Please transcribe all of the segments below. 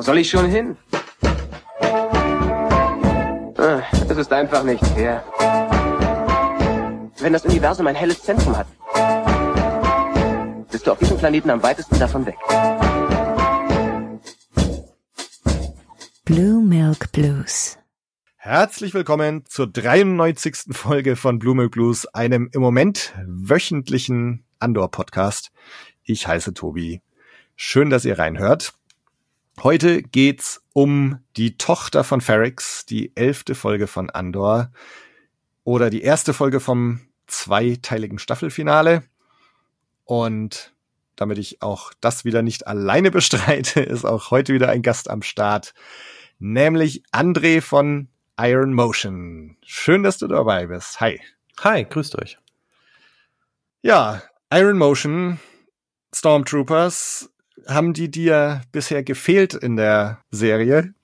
Wo soll ich schon hin? Ah, Es ist einfach nicht fair. Wenn das Universum ein helles Zentrum hat, bist du auf diesem Planeten am weitesten davon weg. Blue Milk Blues. Herzlich willkommen zur 93. Folge von Blue Milk Blues, einem im Moment wöchentlichen Andor-Podcast. Ich heiße Tobi. Schön, dass ihr reinhört. Heute geht's um die Tochter von Ferrix, die elfte Folge von Andor oder die erste Folge vom zweiteiligen Staffelfinale. Und damit ich auch das wieder nicht alleine bestreite, ist auch heute wieder ein Gast am Start, nämlich André von Iron Motion. Schön, dass du dabei bist. Hi. Hi, grüßt euch. Ja, Iron Motion, Stormtroopers, haben die dir bisher gefehlt in der Serie?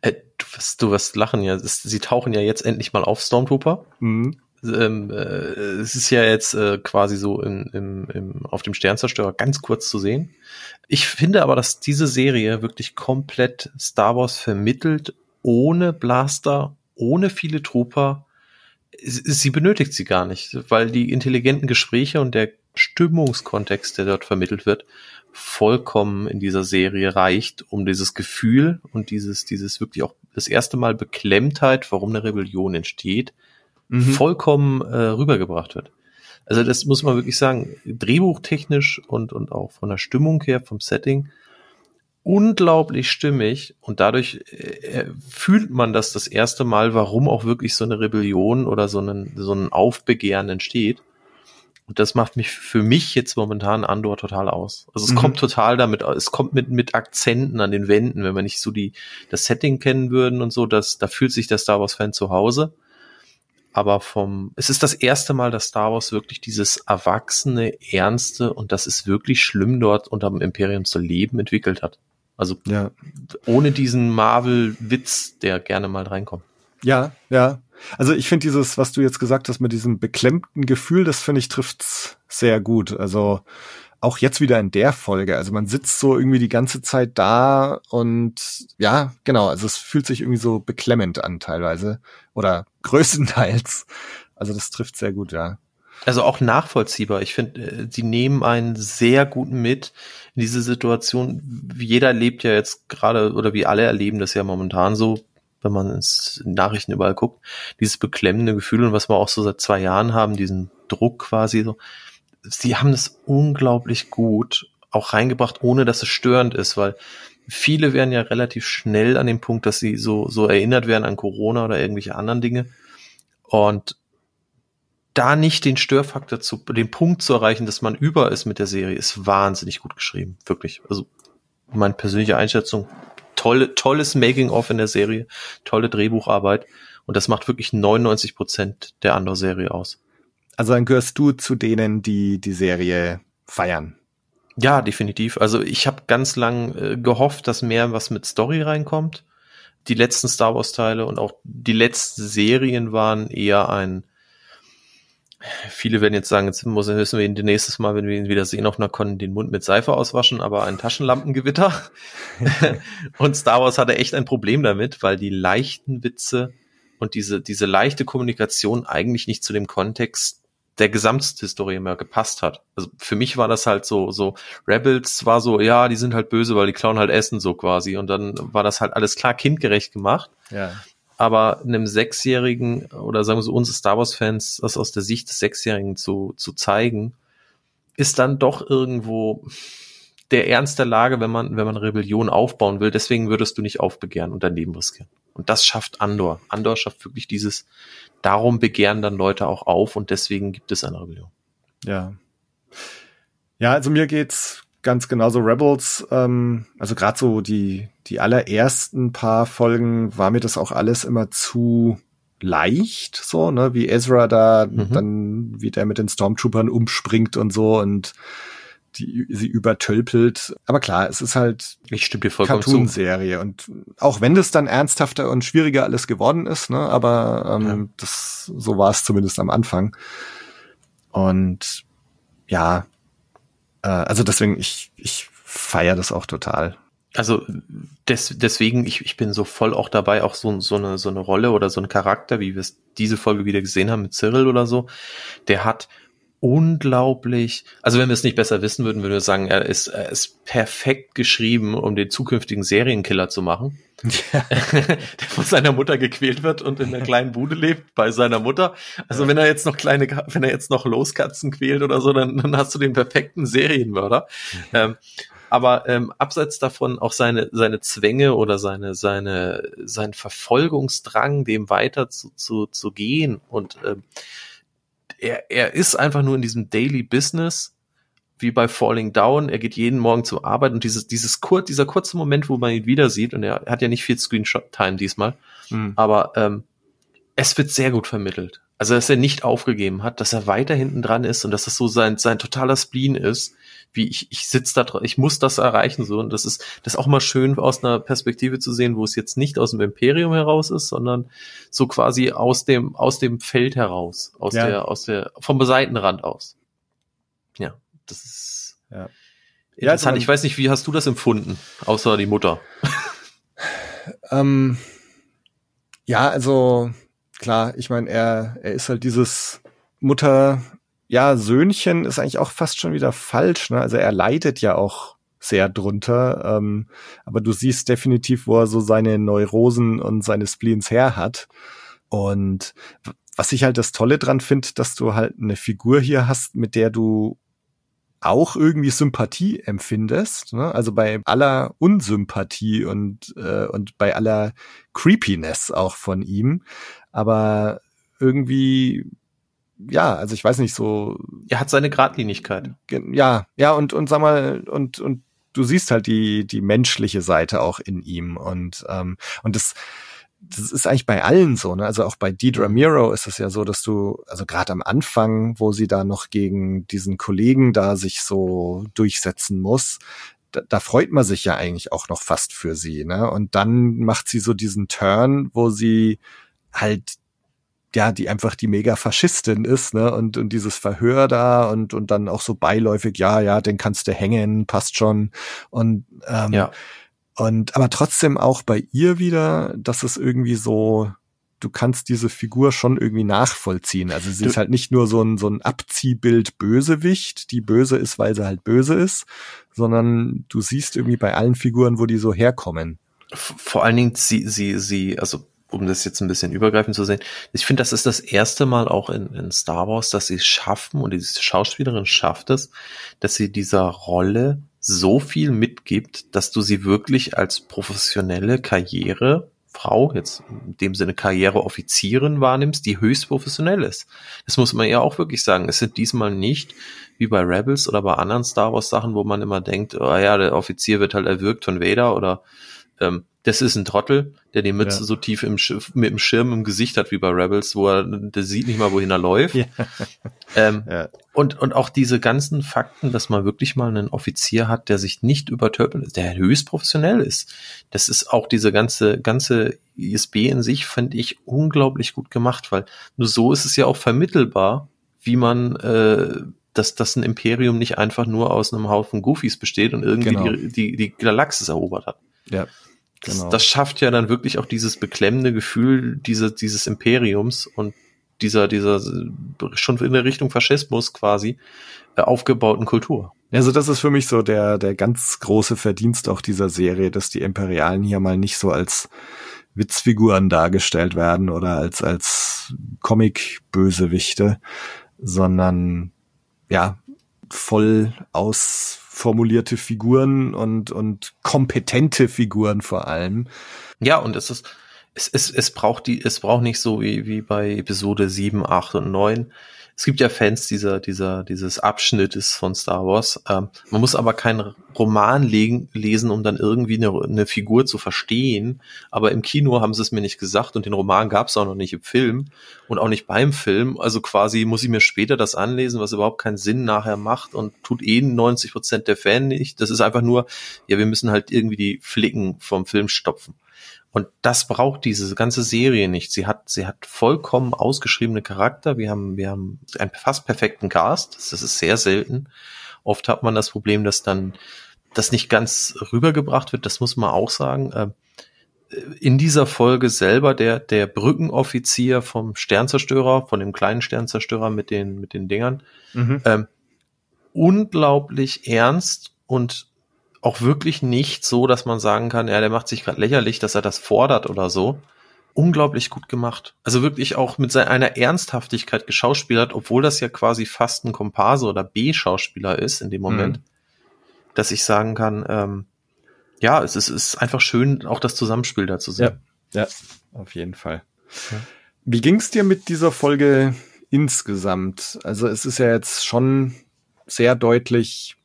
Äh, du, wirst, du wirst lachen, ja. Sie tauchen ja jetzt endlich mal auf, Stormtrooper. Mhm. Ähm, äh, es ist ja jetzt äh, quasi so in, im, im, auf dem Sternzerstörer ganz kurz zu sehen. Ich finde aber, dass diese Serie wirklich komplett Star Wars vermittelt, ohne Blaster, ohne viele Trooper. Sie benötigt sie gar nicht, weil die intelligenten Gespräche und der Stimmungskontext, der dort vermittelt wird, vollkommen in dieser Serie reicht, um dieses Gefühl und dieses, dieses wirklich auch das erste Mal Beklemmtheit, warum eine Rebellion entsteht, Mhm. vollkommen äh, rübergebracht wird. Also das muss man wirklich sagen, drehbuchtechnisch und, und auch von der Stimmung her, vom Setting, unglaublich stimmig und dadurch äh, fühlt man das das erste Mal, warum auch wirklich so eine Rebellion oder so ein, so ein Aufbegehren entsteht. Und das macht mich für mich jetzt momentan Andor total aus. Also es Mhm. kommt total damit, es kommt mit, mit Akzenten an den Wänden, wenn wir nicht so die, das Setting kennen würden und so, das, da fühlt sich der Star Wars Fan zu Hause. Aber vom, es ist das erste Mal, dass Star Wars wirklich dieses erwachsene, ernste und das ist wirklich schlimm dort unter dem Imperium zu leben entwickelt hat. Also Ja. ohne diesen Marvel-Witz, der gerne mal reinkommt. Ja, ja. Also ich finde dieses, was du jetzt gesagt hast, mit diesem beklemmten Gefühl, das finde ich trifft's sehr gut. Also auch jetzt wieder in der Folge. Also man sitzt so irgendwie die ganze Zeit da und ja, genau. Also es fühlt sich irgendwie so beklemmend an teilweise oder größtenteils. Also das trifft sehr gut, ja. Also auch nachvollziehbar. Ich finde, äh, sie nehmen einen sehr gut mit in diese Situation. Jeder lebt ja jetzt gerade, oder wir alle erleben das ja momentan so, wenn man ins Nachrichten überall guckt, dieses beklemmende Gefühl und was wir auch so seit zwei Jahren haben, diesen Druck quasi so. Sie haben das unglaublich gut auch reingebracht, ohne dass es störend ist, weil viele werden ja relativ schnell an dem Punkt, dass sie so, so erinnert werden an Corona oder irgendwelche anderen Dinge. Und da nicht den Störfaktor zu, den Punkt zu erreichen, dass man über ist mit der Serie, ist wahnsinnig gut geschrieben. Wirklich. Also, meine persönliche Einschätzung. Tolle, tolles Making-of in der Serie. Tolle Drehbucharbeit. Und das macht wirklich 99 Prozent der Andor-Serie aus. Also dann gehörst du zu denen, die die Serie feiern. Ja, definitiv. Also ich habe ganz lang äh, gehofft, dass mehr was mit Story reinkommt. Die letzten Star Wars Teile und auch die letzten Serien waren eher ein Viele werden jetzt sagen, jetzt müssen wir ihn nächstes Mal, wenn wir ihn wieder sehen, auf einer Con den Mund mit Seife auswaschen, aber ein Taschenlampengewitter. und Star Wars hatte echt ein Problem damit, weil die leichten Witze und diese, diese leichte Kommunikation eigentlich nicht zu dem Kontext der Gesamthistorie mehr gepasst hat. Also für mich war das halt so, so Rebels war so, ja, die sind halt böse, weil die klauen halt Essen so quasi. Und dann war das halt alles klar kindgerecht gemacht. Ja. Aber einem Sechsjährigen oder sagen wir so uns Star Wars Fans, das aus der Sicht des Sechsjährigen zu, zu zeigen, ist dann doch irgendwo der Ernst der Lage, wenn man, wenn man Rebellion aufbauen will. Deswegen würdest du nicht aufbegehren und dein Leben riskieren. Und das schafft Andor. Andor schafft wirklich dieses, darum begehren dann Leute auch auf und deswegen gibt es eine Rebellion. Ja. Ja, also mir geht's ganz genauso. Rebels, ähm, also gerade so die, die allerersten paar Folgen war mir das auch alles immer zu leicht, so, ne, wie Ezra da Mhm. dann, wie der mit den Stormtroopern umspringt und so und die sie übertölpelt. Aber klar, es ist halt Ich stimme dir vollkommen zu. Cartoon-Serie. Und auch wenn das dann ernsthafter und schwieriger alles geworden ist, ne, aber ähm, Ja. das so war es zumindest am Anfang. Und ja, äh, also deswegen, ich, ich feiere das auch total. Also des, deswegen, ich, ich bin so voll auch dabei, auch so, so, eine, so eine Rolle oder so ein Charakter, wie wir es diese Folge wieder gesehen haben mit Cyril oder so, der hat unglaublich, also wenn wir es nicht besser wissen würden, würden wir sagen, er ist, er ist perfekt geschrieben, um den zukünftigen Serienkiller zu machen. Ja. der von seiner Mutter gequält wird und in einer kleinen Bude lebt bei seiner Mutter. Also ja. wenn er jetzt noch kleine, wenn er jetzt noch Loskatzen quält oder so, dann, dann hast du den perfekten Serienmörder. Mhm. Ähm, aber ähm, abseits davon auch seine seine Zwänge oder seine seine sein Verfolgungsdrang, dem weiter zu zu, zu gehen und ähm, er, er ist einfach nur in diesem Daily Business, wie bei Falling Down. Er geht jeden Morgen zur Arbeit und dieses, dieses kur dieser kurze Moment, wo man ihn wieder sieht, und er hat ja nicht viel Screenshot-Time diesmal, mhm. aber ähm, es wird sehr gut vermittelt. Also, dass er nicht aufgegeben hat, dass er weiter hinten dran ist und dass das so sein, sein totaler Spleen ist, wie ich, ich sitze da dran, ich muss das erreichen, so. Und das ist, das ist auch mal schön aus einer Perspektive zu sehen, wo es jetzt nicht aus dem Imperium heraus ist, sondern so quasi aus dem, aus dem Feld heraus, aus ja. der, aus der, vom Seitenrand aus. Ja, das ist, ja. Interessant. Ja, ich weiß nicht, wie hast du das empfunden, außer die Mutter? ähm, ja, also klar, ich meine, er, er ist halt dieses Mutter, ja, Söhnchen ist eigentlich auch fast schon wieder falsch, ne? Also er leidet ja auch sehr drunter, ähm, aber du siehst definitiv, wo er so seine Neurosen und seine Spleens her hat. Und was ich halt das Tolle dran finde, dass du halt eine Figur hier hast, mit der du auch irgendwie Sympathie empfindest. Ne? Also bei aller Unsympathie und, äh, und bei aller Creepiness auch von ihm. Aber irgendwie, ja, also ich weiß nicht, so. Er hat seine Gradlinigkeit. Ja, ja, und, und sag mal, und, und du siehst halt die, die menschliche Seite auch in ihm. Und, ähm, und das, das ist eigentlich bei allen so, ne? Also auch bei Deidre Miro ist es ja so, dass du, also gerade am Anfang, wo sie da noch gegen diesen Kollegen da sich so durchsetzen muss, da, da freut man sich ja eigentlich auch noch fast für sie, ne? Und dann macht sie so diesen Turn, wo sie halt ja, die einfach die mega Faschistin ist, ne, und, und dieses Verhör da und, und dann auch so beiläufig, ja, ja, den kannst du hängen, passt schon. Und ähm, ja und aber trotzdem auch bei ihr wieder, dass es irgendwie so, du kannst diese Figur schon irgendwie nachvollziehen. Also sie du, ist halt nicht nur so ein, so ein Abziehbild Bösewicht, die böse ist, weil sie halt böse ist, sondern du siehst irgendwie bei allen Figuren, wo die so herkommen. Vor allen Dingen sie, sie, sie, also um das jetzt ein bisschen übergreifend zu sehen, ich finde, das ist das erste Mal auch in, in Star Wars, dass sie es schaffen und diese Schauspielerin schafft es, dass sie dieser Rolle so viel mitgibt, dass du sie wirklich als professionelle Karrierefrau, jetzt in dem Sinne Karriereoffizierin wahrnimmst, die höchst professionell ist. Das muss man ja auch wirklich sagen. Es sind diesmal nicht wie bei Rebels oder bei anderen Star Wars Sachen, wo man immer denkt, oh ja, der Offizier wird halt erwürgt von Vader oder ähm, das ist ein Trottel, der die Mütze ja. so tief im Schiff, mit dem Schirm im Gesicht hat wie bei Rebels, wo er, der sieht nicht mal, wohin er läuft. Ja. Ähm, ja. Und, und auch diese ganzen Fakten, dass man wirklich mal einen Offizier hat, der sich nicht übertölpelt, der höchst professionell ist. Das ist auch diese ganze, ganze ISB in sich, fand ich unglaublich gut gemacht, weil nur so ist es ja auch vermittelbar, wie man, äh, dass, dass ein Imperium nicht einfach nur aus einem Haufen Goofies besteht und irgendwie genau. die, die, die Galaxis erobert hat. Ja. Genau. Das, das schafft ja dann wirklich auch dieses beklemmende Gefühl diese, dieses Imperiums und dieser, dieser schon in der Richtung Faschismus quasi äh, aufgebauten Kultur. Also das ist für mich so der, der ganz große Verdienst auch dieser Serie, dass die Imperialen hier mal nicht so als Witzfiguren dargestellt werden oder als, als Comic-Bösewichte, sondern ja, voll aus formulierte Figuren und, und kompetente Figuren vor allem. Ja, und es ist, es, es, es braucht die, es braucht nicht so wie, wie bei Episode 7, 8 und 9 es gibt ja Fans dieser, dieser, dieses Abschnittes von Star Wars. Ähm, man muss aber keinen Roman legen, lesen, um dann irgendwie eine, eine Figur zu verstehen. Aber im Kino haben sie es mir nicht gesagt und den Roman gab es auch noch nicht im Film und auch nicht beim Film. Also quasi muss ich mir später das anlesen, was überhaupt keinen Sinn nachher macht und tut eh 90 Prozent der Fan nicht. Das ist einfach nur, ja, wir müssen halt irgendwie die Flicken vom Film stopfen. Und das braucht diese ganze Serie nicht. Sie hat, sie hat vollkommen ausgeschriebene Charakter. Wir haben, wir haben einen fast perfekten Cast. Das ist sehr selten. Oft hat man das Problem, dass dann das nicht ganz rübergebracht wird, das muss man auch sagen. Ähm, in dieser Folge selber der, der Brückenoffizier vom Sternzerstörer, von dem kleinen Sternzerstörer mit den, mit den Dingern, mhm. ähm, unglaublich ernst und auch wirklich nicht so, dass man sagen kann, ja, der macht sich gerade lächerlich, dass er das fordert oder so. Unglaublich gut gemacht. Also wirklich auch mit seiner Ernsthaftigkeit geschauspielert, obwohl das ja quasi fast ein Komparse oder B-Schauspieler ist in dem Moment, mhm. dass ich sagen kann, ähm, ja, es ist, ist einfach schön, auch das Zusammenspiel da zu sehen. Ja, ja auf jeden Fall. Ja. Wie ging's dir mit dieser Folge insgesamt? Also es ist ja jetzt schon sehr deutlich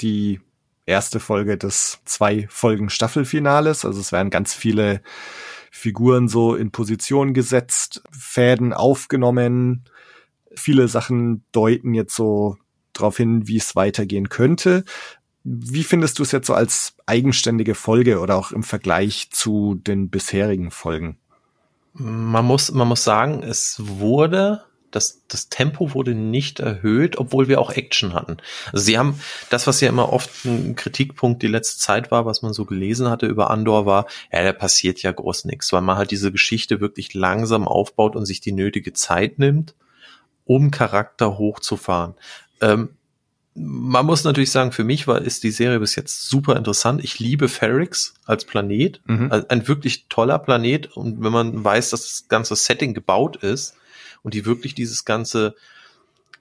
die erste Folge des zwei Folgen Staffelfinales. Also es werden ganz viele Figuren so in Position gesetzt, Fäden aufgenommen. Viele Sachen deuten jetzt so darauf hin, wie es weitergehen könnte. Wie findest du es jetzt so als eigenständige Folge oder auch im Vergleich zu den bisherigen Folgen? Man muss, man muss sagen, es wurde das, das Tempo wurde nicht erhöht, obwohl wir auch Action hatten. Also sie haben das, was ja immer oft ein Kritikpunkt die letzte Zeit war, was man so gelesen hatte über Andor, war, ja, da passiert ja groß nichts, weil man halt diese Geschichte wirklich langsam aufbaut und sich die nötige Zeit nimmt, um Charakter hochzufahren. Ähm, man muss natürlich sagen, für mich war, ist die Serie bis jetzt super interessant. Ich liebe Ferrix als Planet. Mhm. Ein wirklich toller Planet. Und wenn man weiß, dass das ganze Setting gebaut ist und die wirklich dieses ganze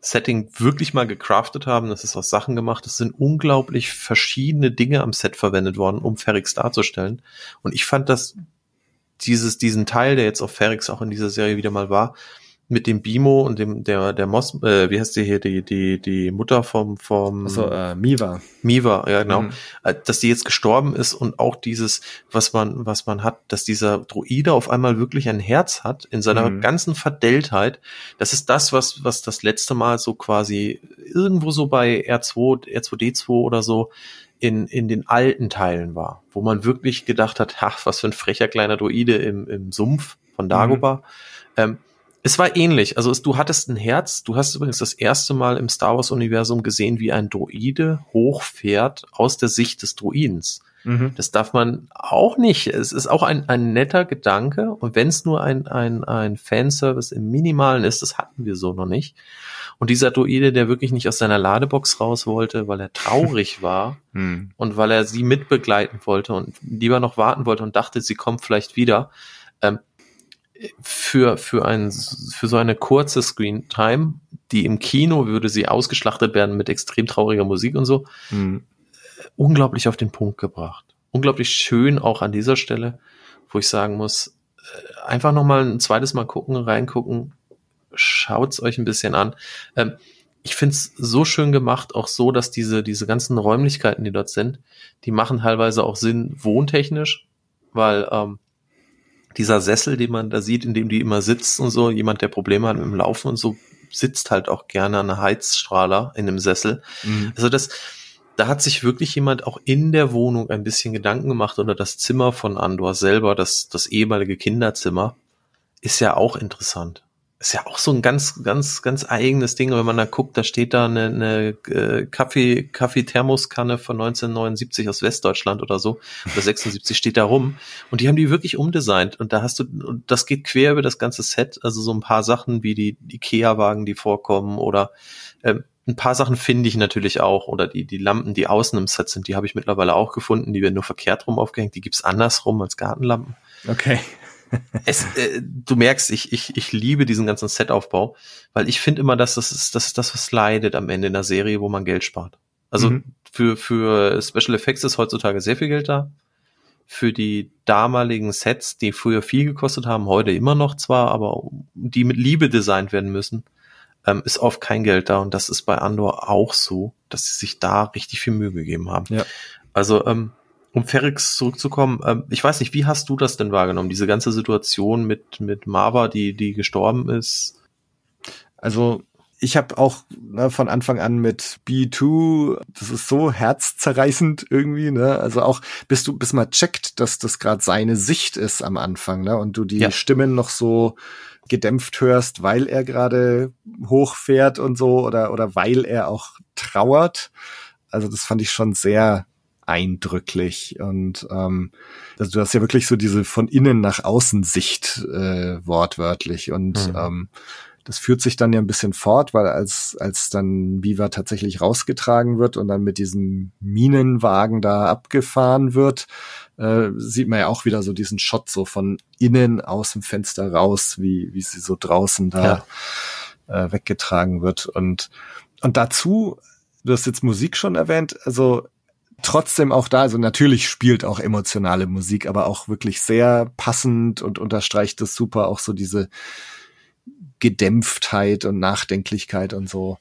Setting wirklich mal gecraftet haben, das ist aus Sachen gemacht, es sind unglaublich verschiedene Dinge am Set verwendet worden, um Ferrix darzustellen. Und ich fand das, dieses, diesen Teil, der jetzt auf Ferrix auch in dieser Serie wieder mal war, mit dem Bimo und dem der der Mos äh, wie heißt die hier die die die Mutter vom vom also äh, Miva Miva ja genau mhm. Äh, dass die jetzt gestorben ist und auch dieses was man was man hat dass dieser Droide auf einmal wirklich ein Herz hat in seiner mhm. ganzen Verdelltheit das ist das was was das letzte Mal so quasi irgendwo so bei R2 R2D2 oder so in, in den alten Teilen war, wo man wirklich gedacht hat, ach, was für ein frecher kleiner Droide im, im Sumpf von Dagobah. Mhm. Ähm, es war ähnlich. Also es, du hattest ein Herz. Du hast übrigens das erste Mal im Star Wars Universum gesehen, wie ein Droide hochfährt aus der Sicht des Druidens. Mhm. Das darf man auch nicht. Es ist auch ein, ein netter Gedanke. Und wenn es nur ein, ein, ein Fanservice im Minimalen ist, das hatten wir so noch nicht. Und dieser Druide, der wirklich nicht aus seiner Ladebox raus wollte, weil er traurig war mhm. und weil er sie mitbegleiten wollte und lieber noch warten wollte und dachte, sie kommt vielleicht wieder. Ähm, für, für, ein, für so eine kurze Screen Time, die im Kino würde sie ausgeschlachtet werden mit extrem trauriger Musik und so, mhm. unglaublich auf den Punkt gebracht. Unglaublich schön auch an dieser Stelle, wo ich sagen muss, äh, einfach nochmal ein zweites Mal gucken, reingucken, schaut's euch ein bisschen an. Ähm, ich find's so schön gemacht, auch so, dass diese, diese ganzen Räumlichkeiten, die dort sind, die machen teilweise auch Sinn wohntechnisch, weil ähm, dieser Sessel, den man da sieht, in dem die immer sitzt und so, jemand, der Probleme hat mit dem Laufen und so, sitzt halt auch gerne an einer Heizstrahler in einem Sessel. Mhm. Also das, da hat sich wirklich jemand auch in der Wohnung ein bisschen Gedanken gemacht oder das Zimmer von Andor selber, das, das ehemalige Kinderzimmer, ist ja auch interessant ist ja auch so ein ganz, ganz, ganz eigenes Ding. Wenn man da guckt, da steht da eine, eine äh, Kaffee, Kaffee-Thermoskanne von 1979 aus Westdeutschland oder so, oder 76 steht da rum. Und die haben die wirklich umdesignt. Und da hast du, und das geht quer über das ganze Set. Also so ein paar Sachen wie die Ikea-Wagen, die vorkommen oder ähm, ein paar Sachen finde ich natürlich auch oder die, die Lampen, die außen im Set sind, die habe ich mittlerweile auch gefunden. Die werden nur verkehrt rum aufgehängt. Die gibt's andersrum als Gartenlampen. Okay es, äh, du merkst, ich, ich, ich liebe diesen ganzen Setaufbau, weil ich finde immer, dass das ist, das ist das, was leidet am Ende in der Serie, wo man Geld spart. Also mhm. für, für Special Effects ist heutzutage sehr viel Geld da. Für die damaligen Sets, die früher viel gekostet haben, heute immer noch zwar, aber die mit Liebe designt werden müssen, ähm, ist oft kein Geld da. Und das ist bei Andor auch so, dass sie sich da richtig viel Mühe gegeben haben. Ja. Also ähm, um Ferrix zurückzukommen, ähm, ich weiß nicht, wie hast du das denn wahrgenommen, diese ganze Situation mit, mit Marva, die, die gestorben ist? Also ich habe auch ne, von Anfang an mit B2, das ist so herzzerreißend irgendwie, ne? Also auch bis du bis mal checkt, dass das gerade seine Sicht ist am Anfang, ne? Und du die ja. Stimmen noch so gedämpft hörst, weil er gerade hochfährt und so oder oder weil er auch trauert also das fand ich schon sehr eindrücklich und ähm, also du hast ja wirklich so diese von innen nach außen Sicht äh, wortwörtlich und mhm. ähm, das führt sich dann ja ein bisschen fort, weil als, als dann Viva tatsächlich rausgetragen wird und dann mit diesem Minenwagen da abgefahren wird, äh, sieht man ja auch wieder so diesen Shot so von innen aus dem Fenster raus, wie, wie sie so draußen da ja. äh, weggetragen wird. Und, und dazu, du hast jetzt Musik schon erwähnt, also trotzdem auch da, also natürlich spielt auch emotionale Musik, aber auch wirklich sehr passend und unterstreicht es super auch so diese Gedämpftheit und Nachdenklichkeit und so.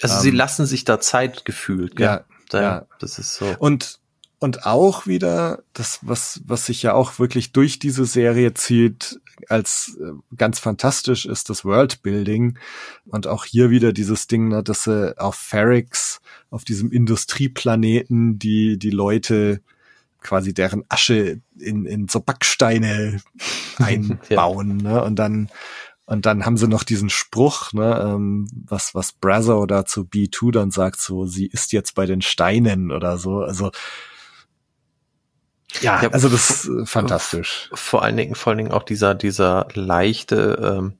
Also ähm, sie lassen sich da Zeit gefühlt, gell? Ja, da, ja, das ist so. Und und auch wieder das, was was sich ja auch wirklich durch diese Serie zieht, als äh, ganz fantastisch ist das Worldbuilding und auch hier wieder dieses Ding, ne, dass sie auf Ferrix, auf diesem Industrieplaneten, die die Leute quasi deren Asche in, in so Backsteine einbauen, ja. ne? Und dann und dann haben sie noch diesen Spruch, ne, ähm, was, was Brazo da zu B2 dann sagt, so, sie ist jetzt bei den Steinen oder so. Also ja, also das ist fantastisch. Vor allen Dingen, vor allen Dingen auch dieser, dieser leichte, ähm,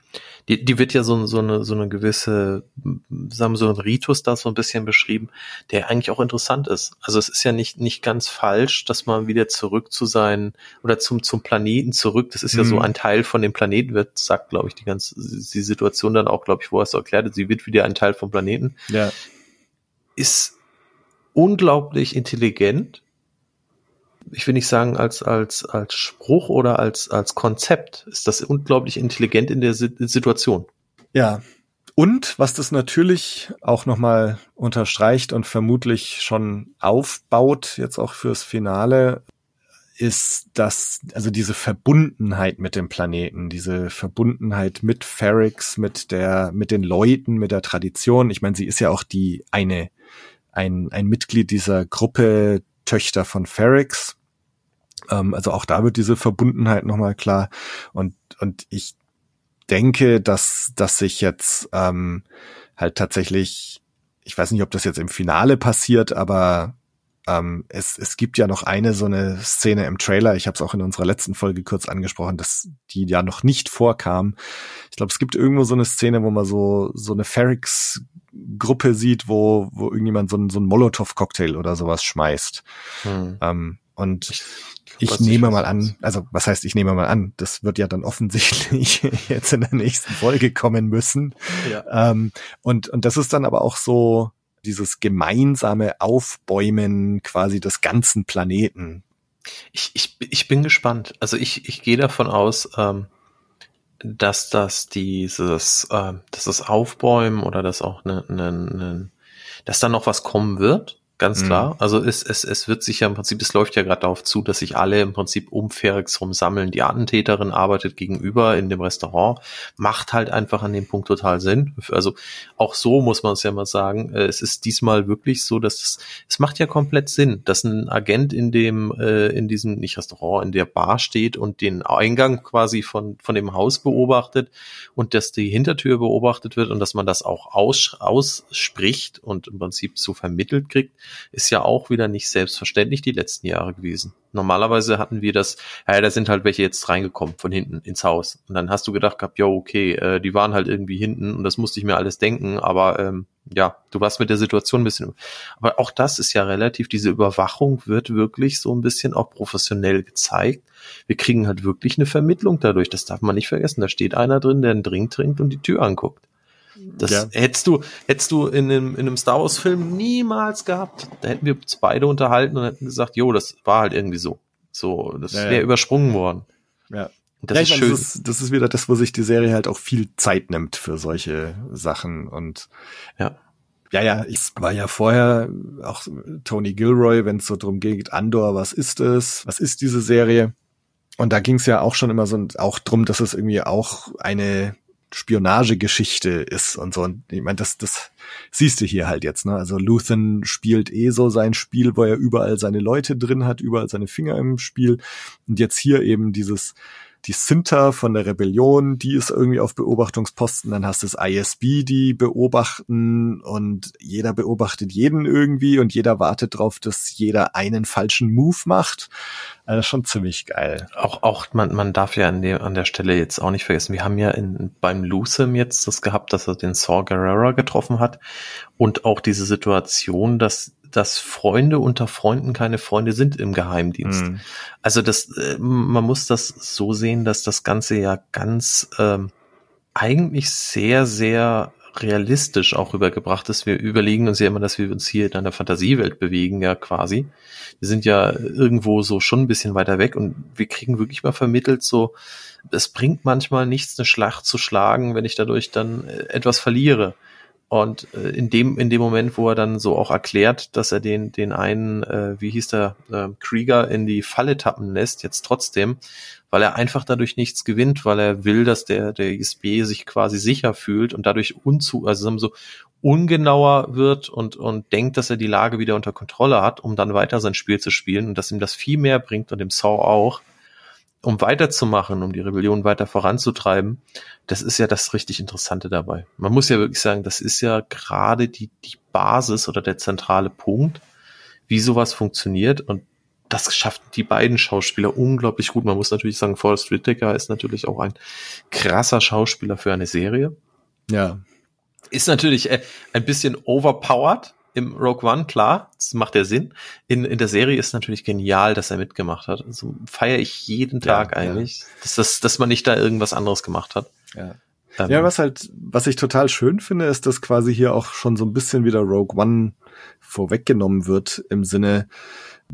die, die wird ja so, so eine, so eine gewisse, sagen wir so ein Ritus da so ein bisschen beschrieben, der eigentlich auch interessant ist. Also es ist ja nicht, nicht ganz falsch, dass man wieder zurück zu sein oder zum, zum Planeten zurück, das ist ja mhm. so ein Teil von dem Planeten wird, sagt, glaube ich, die ganze, die Situation dann auch, glaube ich, wo er es erklärt, sie wird wieder ein Teil vom Planeten. Ja. Ist unglaublich intelligent ich will nicht sagen als, als, als Spruch oder als, als Konzept, ist das unglaublich intelligent in der Situation. Ja. Und was das natürlich auch nochmal unterstreicht und vermutlich schon aufbaut, jetzt auch fürs Finale, ist dass also diese Verbundenheit mit dem Planeten, diese Verbundenheit mit Ferrix, mit der, mit den Leuten, mit der Tradition. Ich meine, sie ist ja auch die eine, ein, ein Mitglied dieser Gruppe Töchter von Ferrix. Ähm, also auch da wird diese Verbundenheit nochmal klar. Und, und ich denke, dass, dass sich jetzt ähm, halt tatsächlich, ich weiß nicht, ob das jetzt im Finale passiert, aber ähm, es, es gibt ja noch eine so eine Szene im Trailer, ich habe es auch in unserer letzten Folge kurz angesprochen, dass die ja noch nicht vorkam. Ich glaube, es gibt irgendwo so eine Szene, wo man so so eine Ferrix Gruppe sieht, wo wo irgendjemand so ein so ein Molotow Cocktail oder sowas schmeißt. Hm. Ähm, und ich, ich nehme mal an, also was heißt, ich nehme mal an, das wird ja dann offensichtlich jetzt in der nächsten Folge kommen müssen. Ja. Ähm, und, und das ist dann aber auch so dieses gemeinsame Aufbäumen quasi des ganzen Planeten. Ich, ich, ich bin gespannt. Also ich, ich gehe davon aus, ähm, dass das dieses, äh, dass das Aufbäumen oder dass auch ne, ne, ne, dass da noch was kommen wird ganz mhm. klar. Also es, es, es wird sich ja im Prinzip, es läuft ja gerade darauf zu, dass sich alle im Prinzip um Ferix rum sammeln. Die Attentäterin arbeitet gegenüber in dem Restaurant, macht halt einfach an dem Punkt total Sinn. Also auch so muss man es ja mal sagen. Äh, es ist diesmal wirklich so, dass es, es macht ja komplett Sinn, dass ein Agent in dem, äh, in diesem, nicht Restaurant, in der Bar steht und den Eingang quasi von, von dem Haus beobachtet und dass die Hintertür beobachtet wird und dass man das auch aus, ausspricht und im Prinzip so vermittelt kriegt ist ja auch wieder nicht selbstverständlich die letzten Jahre gewesen. Normalerweise hatten wir das, ja, da sind halt welche jetzt reingekommen von hinten ins Haus. Und dann hast du gedacht gehabt, ja, okay, äh, die waren halt irgendwie hinten und das musste ich mir alles denken, aber ähm, ja, du warst mit der Situation ein bisschen. Aber auch das ist ja relativ, diese Überwachung wird wirklich so ein bisschen auch professionell gezeigt. Wir kriegen halt wirklich eine Vermittlung dadurch. Das darf man nicht vergessen. Da steht einer drin, der einen Drink trinkt und die Tür anguckt. Das ja. hättest du, hättest du in einem, in einem Star Wars Film niemals gehabt. Da hätten wir uns beide unterhalten und hätten gesagt, jo, das war halt irgendwie so. So, das ja, wäre ja. übersprungen worden. Ja. Das ist schön. Das ist, das ist wieder das, wo sich die Serie halt auch viel Zeit nimmt für solche Sachen und ja. Ja, ja, ich war ja vorher auch Tony Gilroy, wenn es so drum geht, Andor, was ist es? Was ist diese Serie? Und da ging es ja auch schon immer so auch drum, dass es irgendwie auch eine Spionagegeschichte ist und so. Und ich meine, das, das siehst du hier halt jetzt. Ne? Also Luthen spielt eh so sein Spiel, wo er überall seine Leute drin hat, überall seine Finger im Spiel. Und jetzt hier eben dieses die Sinter von der Rebellion, die ist irgendwie auf Beobachtungsposten, dann hast du das ISB, die beobachten und jeder beobachtet jeden irgendwie und jeder wartet drauf, dass jeder einen falschen Move macht. Also schon ziemlich geil. Auch, auch man, man darf ja an, der an der Stelle jetzt auch nicht vergessen, wir haben ja in, beim Lucem jetzt das gehabt, dass er den Saw Gerrera getroffen hat und auch diese Situation, dass dass Freunde unter Freunden keine Freunde sind im Geheimdienst. Mhm. Also das, äh, man muss das so sehen, dass das Ganze ja ganz ähm, eigentlich sehr, sehr realistisch auch rübergebracht ist. Wir überlegen uns ja immer, dass wir uns hier in einer Fantasiewelt bewegen, ja quasi. Wir sind ja irgendwo so schon ein bisschen weiter weg und wir kriegen wirklich mal vermittelt so, es bringt manchmal nichts, eine Schlacht zu schlagen, wenn ich dadurch dann äh, etwas verliere. Und äh, in dem in dem Moment, wo er dann so auch erklärt, dass er den den einen, äh, wie hieß der, äh, Krieger in die Falle tappen lässt, jetzt trotzdem, weil er einfach dadurch nichts gewinnt, weil er will, dass der der ISB sich quasi sicher fühlt und dadurch unzu, also so ungenauer wird und und denkt, dass er die Lage wieder unter Kontrolle hat, um dann weiter sein Spiel zu spielen und dass ihm das viel mehr bringt und dem Saw auch um weiterzumachen, um die Rebellion weiter voranzutreiben, das ist ja das richtig Interessante dabei. Man muss ja wirklich sagen, das ist ja gerade die, die Basis oder der zentrale Punkt, wie sowas funktioniert und das schaffen die beiden Schauspieler unglaublich gut. Man muss natürlich sagen, Forrest Whitaker ist natürlich auch ein krasser Schauspieler für eine Serie. Ja. Ist natürlich äh, ein bisschen overpowered, im Rogue One, klar, das macht ja Sinn. In, in der Serie ist natürlich genial, dass er mitgemacht hat. Also feiere ich jeden Tag ja, eigentlich, ja. Dass, dass, dass man nicht da irgendwas anderes gemacht hat. Ja. Ähm, ja, was halt, was ich total schön finde, ist, dass quasi hier auch schon so ein bisschen wieder Rogue One vorweggenommen wird im Sinne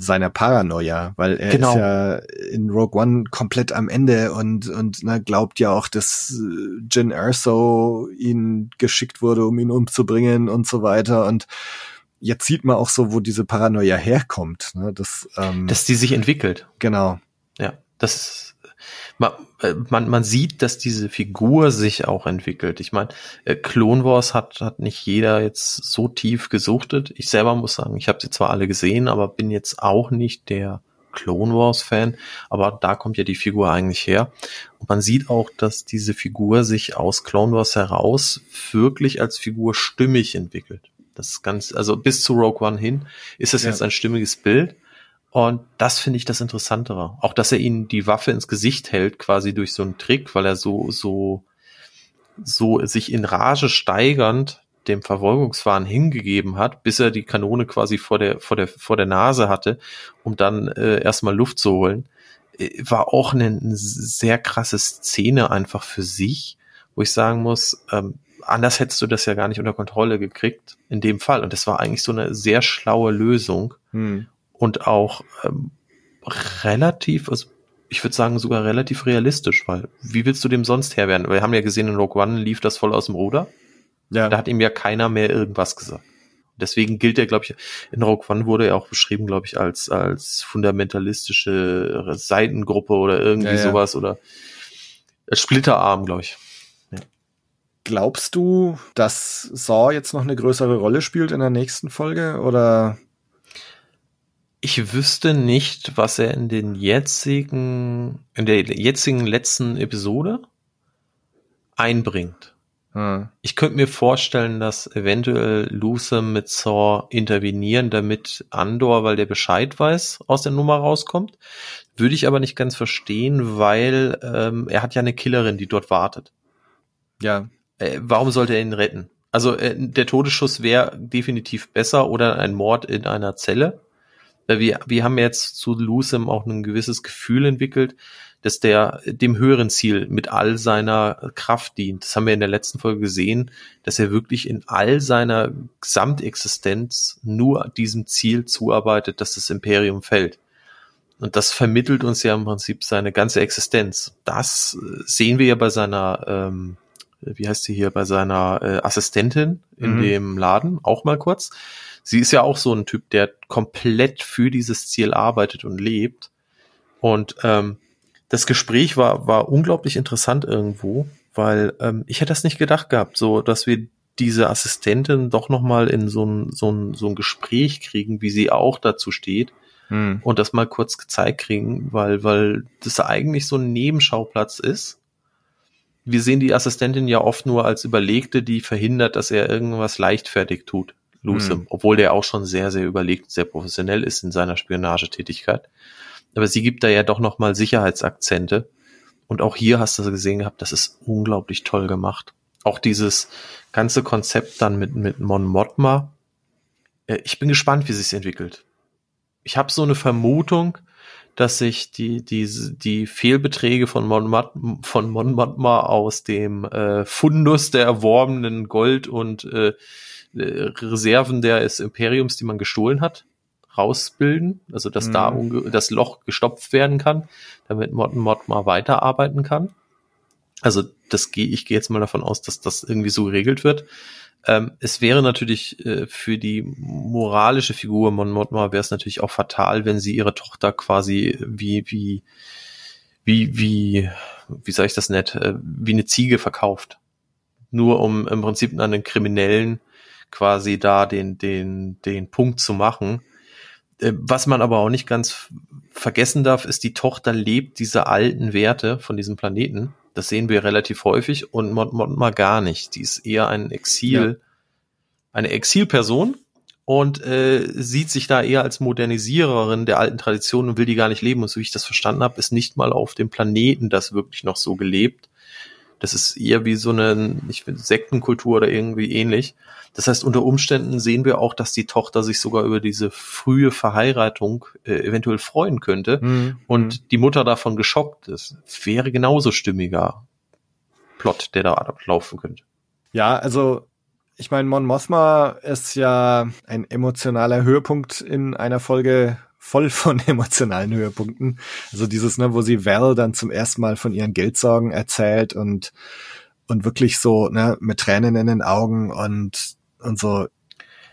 seiner Paranoia, weil er genau. ist ja in Rogue One komplett am Ende und und na, glaubt ja auch, dass äh, Jin Erso ihn geschickt wurde, um ihn umzubringen und so weiter und jetzt sieht man auch so, wo diese Paranoia herkommt. Ne? Das, ähm, dass die sich entwickelt. Genau. Ja, das ist, man, äh, man, man sieht, dass diese Figur sich auch entwickelt. Ich meine, äh, Clone Wars hat, hat nicht jeder jetzt so tief gesuchtet. Ich selber muss sagen, ich habe sie zwar alle gesehen, aber bin jetzt auch nicht der Clone Wars Fan, aber da kommt ja die Figur eigentlich her. Und man sieht auch, dass diese Figur sich aus Clone Wars heraus wirklich als Figur stimmig entwickelt. Das ist ganz, also bis zu Rogue One hin ist es ja. jetzt ein stimmiges Bild. Und das finde ich das Interessantere. Auch, dass er ihnen die Waffe ins Gesicht hält, quasi durch so einen Trick, weil er so, so, so sich in Rage steigernd dem Verfolgungswahn hingegeben hat, bis er die Kanone quasi vor der, vor der, vor der Nase hatte, um dann äh, erstmal Luft zu holen, äh, war auch eine, eine sehr krasse Szene einfach für sich, wo ich sagen muss, ähm, anders hättest du das ja gar nicht unter Kontrolle gekriegt in dem Fall. Und das war eigentlich so eine sehr schlaue Lösung hm. Und auch ähm, relativ, also ich würde sagen sogar relativ realistisch, weil wie willst du dem sonst Herr werden? Wir haben ja gesehen, in Rogue One lief das voll aus dem Ruder. Ja. Da hat ihm ja keiner mehr irgendwas gesagt. Deswegen gilt er, glaube ich, in Rogue One wurde er auch beschrieben, glaube ich, als, als fundamentalistische Seitengruppe oder irgendwie ja, ja. sowas oder Splitterarm, glaube ich. Glaubst du, dass Saw jetzt noch eine größere Rolle spielt in der nächsten Folge oder? Ich wüsste nicht, was er in den jetzigen, in der jetzigen letzten Episode einbringt. Hm. Ich könnte mir vorstellen, dass eventuell Lucem mit Saw intervenieren, damit Andor, weil der Bescheid weiß, aus der Nummer rauskommt. Würde ich aber nicht ganz verstehen, weil ähm, er hat ja eine Killerin, die dort wartet. Ja äh, warum sollte er ihn retten? Also äh, der Todesschuss wäre definitiv besser oder ein Mord in einer Zelle. Wir, wir haben jetzt zu Lucem auch ein gewisses Gefühl entwickelt, dass der dem höheren Ziel mit all seiner Kraft dient. Das haben wir in der letzten Folge gesehen, dass er wirklich in all seiner Gesamtexistenz nur diesem Ziel zuarbeitet, dass das Imperium fällt. Und das vermittelt uns ja im Prinzip seine ganze Existenz. Das sehen wir ja bei seiner ähm, wie heißt sie hier, bei seiner äh, Assistentin in mhm. dem Laden, auch mal kurz. Sie ist ja auch so ein Typ, der komplett für dieses Ziel arbeitet und lebt. Und ähm, das Gespräch war, war unglaublich interessant irgendwo, weil ähm, ich hätte das nicht gedacht gehabt, so dass wir diese Assistentin doch nochmal in so ein, so, ein, so ein Gespräch kriegen, wie sie auch dazu steht, Hm. und das mal kurz gezeigt kriegen, weil, weil das eigentlich so ein Nebenschauplatz ist. Wir sehen die Assistentin ja oft nur als Überlegte, die verhindert, dass er irgendwas leichtfertig tut, Lucem, Hm. obwohl der auch schon sehr, sehr überlegt, sehr professionell ist in seiner Spionagetätigkeit. Aber sie gibt da ja doch nochmal Sicherheitsakzente. Und auch hier hast du gesehen gehabt, das ist unglaublich toll gemacht. Auch dieses ganze Konzept dann mit, mit Mon Mothma. Äh, Ich bin gespannt, wie sich's entwickelt. Ich habe so eine Vermutung, dass sich die, die, die Fehlbeträge von Mon, Mat- von Mon Mothma aus dem äh, Fundus der erworbenen Gold- und äh, Reserven des Imperiums, die man gestohlen hat, rausbilden. Also dass da Mhm. unge- das Loch gestopft werden kann, damit Mon Mothma weiterarbeiten kann. Also das gehe ich gehe jetzt mal davon aus, dass das irgendwie so geregelt wird. Ähm, es wäre natürlich äh, für die moralische Figur Mon Mothma wäre es natürlich auch fatal, wenn sie ihre Tochter quasi wie wie wie wie wie sage ich das nett äh, wie eine Ziege verkauft, nur um im Prinzip an den Kriminellen quasi da den den den Punkt zu machen. Äh, Was man aber auch nicht ganz vergessen darf, ist, die Tochter lebt diese alten Werte von diesem Planeten. Das sehen wir relativ häufig und Mon Mothma gar nicht. Die ist eher ein Exil, eine Exilperson und äh, sieht sich da eher als Modernisiererin der alten Traditionen und will die gar nicht leben. Und so wie ich das verstanden habe, ist nicht mal auf dem Planeten das wirklich noch so gelebt. Das ist eher wie so eine, ich finde, Sektenkultur oder irgendwie ähnlich. Das heißt, unter Umständen sehen wir auch, dass die Tochter sich sogar über diese frühe Verheiratung äh, eventuell freuen könnte Hm. und die Mutter davon geschockt ist. Wäre genauso stimmiger Plot, der da ablaufen könnte. Ja, also ich meine, Mon Mothma ist ja ein emotionaler Höhepunkt in einer Folge voll von emotionalen Höhepunkten. Also dieses, ne, wo sie Val dann zum ersten Mal von ihren Geldsorgen erzählt und und wirklich so, ne, mit Tränen in den Augen und und so,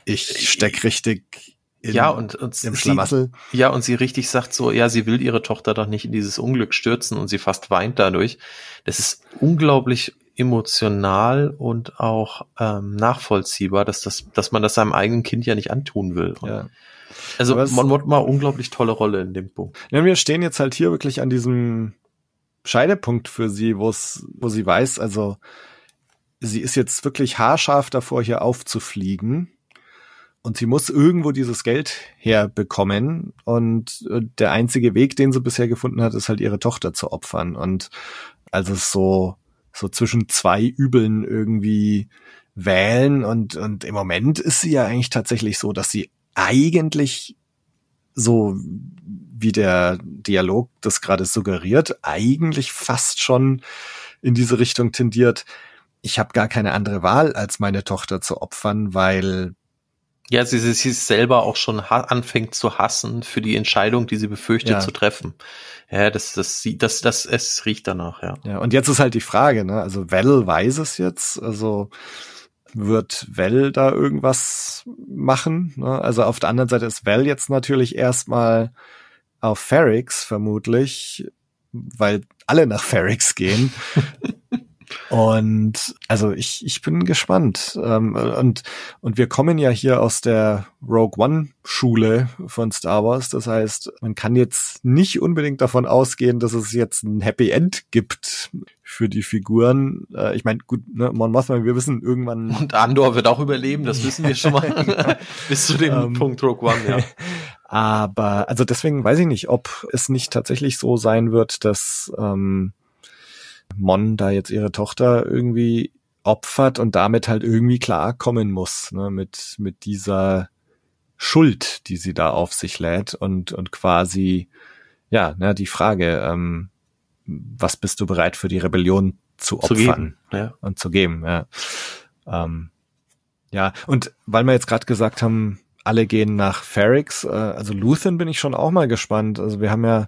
ich steck richtig in, ja, und, und im sie, Schlamassel. ja, und sie richtig sagt so, ja, sie will ihre Tochter doch nicht in dieses Unglück stürzen und sie fast weint dadurch. Das ist unglaublich emotional und auch ähm, nachvollziehbar, dass das, dass man das seinem eigenen Kind ja nicht antun will. Und Ja. Also Mon Mothma unglaublich tolle Rolle in dem Punkt. Ja, wir stehen jetzt halt hier wirklich an diesem Scheidepunkt für sie, wo es, wo sie weiß, also sie ist jetzt wirklich haarscharf davor, hier aufzufliegen. Und sie muss irgendwo dieses Geld herbekommen. Und äh, der einzige Weg, den sie bisher gefunden hat, ist halt ihre Tochter zu opfern. Und also es so, so zwischen zwei Übeln irgendwie wählen. Und, und im Moment ist sie ja eigentlich tatsächlich so, dass sie eigentlich so wie der Dialog das gerade suggeriert, eigentlich fast schon in diese Richtung tendiert. Ich habe gar keine andere Wahl, als meine Tochter zu opfern, weil Ja, sie, sie, sie selber auch schon anfängt zu hassen für die Entscheidung, die sie befürchtet Ja. zu treffen. Ja, das, das, sie- das, das, es riecht danach, ja. ja und jetzt ist halt die Frage, ne? Also Val weiß es jetzt, also wird Val da irgendwas machen? Ne? Also auf der anderen Seite ist Val jetzt natürlich erstmal auf Ferrix vermutlich, weil alle nach Ferrix gehen. Und also ich, ich bin gespannt. Ähm, und, und wir kommen ja hier aus der Rogue One Schule von Star Wars. Das heißt, man kann jetzt nicht unbedingt davon ausgehen, dass es jetzt ein Happy End gibt für die Figuren. Äh, ich meine, gut, ne, Mon Mothma, wir wissen irgendwann. Und Andor wird auch überleben, das wissen wir schon mal. Bis zu dem Ähm. Punkt Rogue One, ja. Aber also deswegen weiß ich nicht, ob es nicht tatsächlich so sein wird, dass ähm, Mon da jetzt ihre Tochter irgendwie opfert und damit halt irgendwie klarkommen muss, ne, mit, mit dieser Schuld, die sie da auf sich lädt und, und quasi, ja, ne, die Frage, ähm, was bist du bereit für die Rebellion zu Zu opfern? geben. Ja. und zu geben, ja. Ähm, ja, und weil wir jetzt gerade gesagt haben, alle gehen nach Ferrix, äh, also Luthen bin ich schon auch mal gespannt. Also wir haben ja,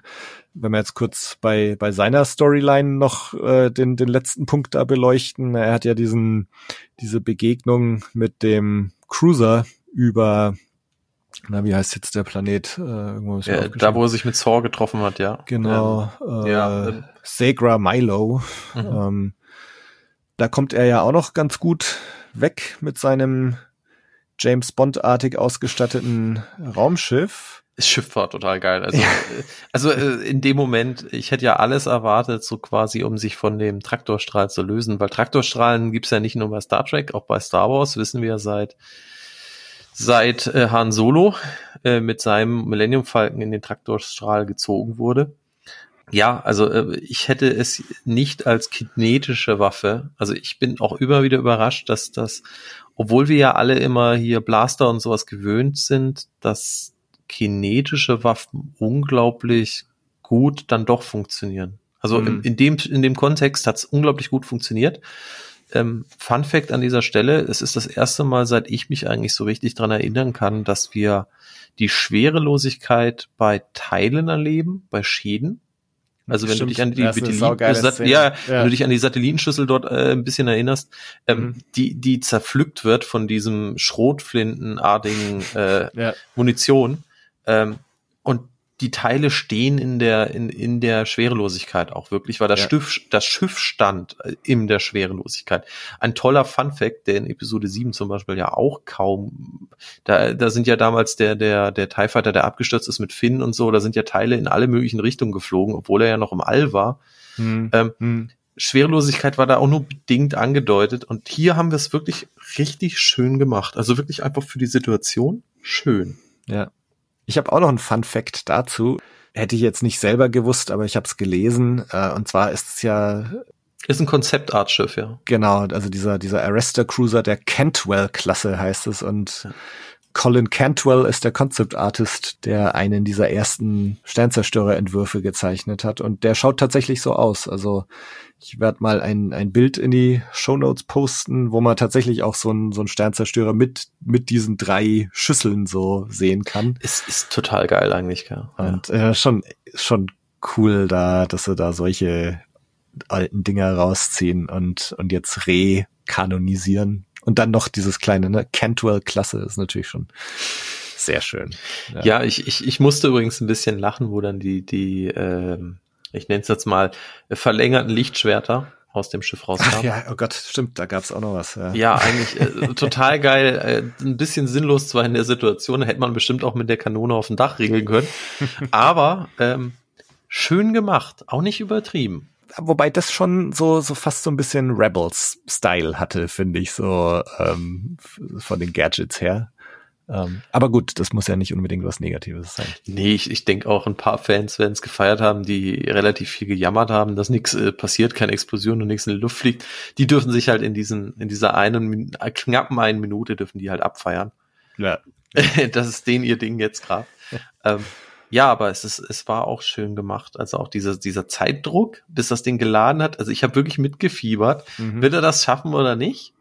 wenn wir jetzt kurz bei, bei seiner Storyline noch äh, den, den letzten Punkt da beleuchten, er hat ja diesen, diese Begegnung mit dem Cruiser über, na, wie heißt jetzt der Planet? Äh, irgendwo ja da, wo er sich mit Saw getroffen hat, ja. Genau, äh, ja, ähm, Segra Milo. Mhm. Ähm, da kommt er ja auch noch ganz gut weg mit seinem James Bond-artig ausgestatteten Raumschiff. Das Schiff war total geil. Also, äh, also äh, in dem Moment, ich hätte ja alles erwartet, so quasi, um sich von dem Traktorstrahl zu lösen, weil Traktorstrahlen gibt's ja nicht nur bei Star Trek, auch bei Star Wars wissen wir seit seit äh, Han Solo äh, mit seinem Millennium Falcon in den Traktorstrahl gezogen wurde. Ja, also äh, ich hätte es nicht als kinetische Waffe. Also ich bin auch immer wieder überrascht, dass das, obwohl wir ja alle immer hier Blaster und sowas gewöhnt sind, dass kinetische Waffen unglaublich gut dann doch funktionieren. Also mhm. in, in, dem, in dem Kontext hat es unglaublich gut funktioniert. Ähm, Fun Fact an dieser Stelle, es ist das erste Mal, seit ich mich eigentlich so richtig dran erinnern kann, dass wir die Schwerelosigkeit bei Teilen erleben, bei Schäden. Also wenn Stimmt, du dich an die, Satelliten, ja, ja, du dich an die Satellitenschüssel dort äh, ein bisschen erinnerst, ähm, mhm. die die zerpflückt wird von diesem Schrotflintenartigen äh, ja. Munition, ähm, die Teile stehen in der, in, in der Schwerelosigkeit auch wirklich, weil das, ja. Schiff, das Schiff stand äh, in der Schwerelosigkeit. Ein toller Fun Fact, der in Episode 7 zum Beispiel ja auch kaum, da, da sind ja damals der, der, der TIE Fighter, der abgestürzt ist mit Finn und so, da sind ja Teile in alle möglichen Richtungen geflogen, obwohl er ja noch im All war. Hm. Ähm, hm. Schwerelosigkeit war da auch nur bedingt angedeutet und hier haben wir es wirklich richtig schön gemacht. Also wirklich einfach für die Situation schön. Ja. Ich habe auch noch einen Fun Fact dazu. Hätte ich jetzt nicht selber gewusst, aber ich habe es gelesen. Äh, und zwar ist es ja ist ein Konzeptartschiff, ja. Genau, also dieser, dieser Arrestor Cruiser der Cantwell-Klasse heißt es und ja. Colin Cantwell ist der Concept Artist, der einen dieser ersten Sternzerstörerentwürfe gezeichnet hat und der schaut tatsächlich so aus. Also ich werde mal ein, ein Bild in die Show Notes posten, wo man tatsächlich auch so ein so Sternzerstörer mit mit diesen drei Schüsseln so sehen kann. Es ist total geil eigentlich, ja. Und äh, schon schon cool da, dass sie da solche alten Dinger rausziehen und und jetzt rekanonisieren und dann noch dieses kleine, ne, Cantwell-Klasse ist natürlich schon sehr schön. Ja, ja ich, ich, ich musste übrigens ein bisschen lachen, wo dann die, die, ähm, ich nenne es jetzt mal, verlängerten Lichtschwerter aus dem Schiff rauskamen. ja, oh Gott, stimmt, da gab's auch noch was. Ja, ja eigentlich äh, total geil. Äh, ein bisschen sinnlos zwar in der Situation, hätte man bestimmt auch mit der Kanone auf dem Dach regeln können. Aber ähm, schön gemacht, auch nicht übertrieben wobei das schon so so fast so ein bisschen Rebels-Style hatte, finde ich so ähm, von den Gadgets her. Ähm, aber gut, das muss ja nicht unbedingt was Negatives sein. Nee, ich, ich denke auch, ein paar Fans werden es gefeiert haben, die relativ viel gejammert haben, dass nichts äh, passiert, keine Explosion und nichts in die Luft fliegt. Die dürfen sich halt in diesen, in dieser einen, knappen einen Minute dürfen die halt abfeiern. Ja. das ist denen ihr Ding jetzt gerade. ähm, ja, aber es ist, es war auch schön gemacht. Also auch dieser, dieser Zeitdruck, bis das Ding geladen hat. Also ich habe wirklich mitgefiebert. Mhm. Wird er das schaffen oder nicht?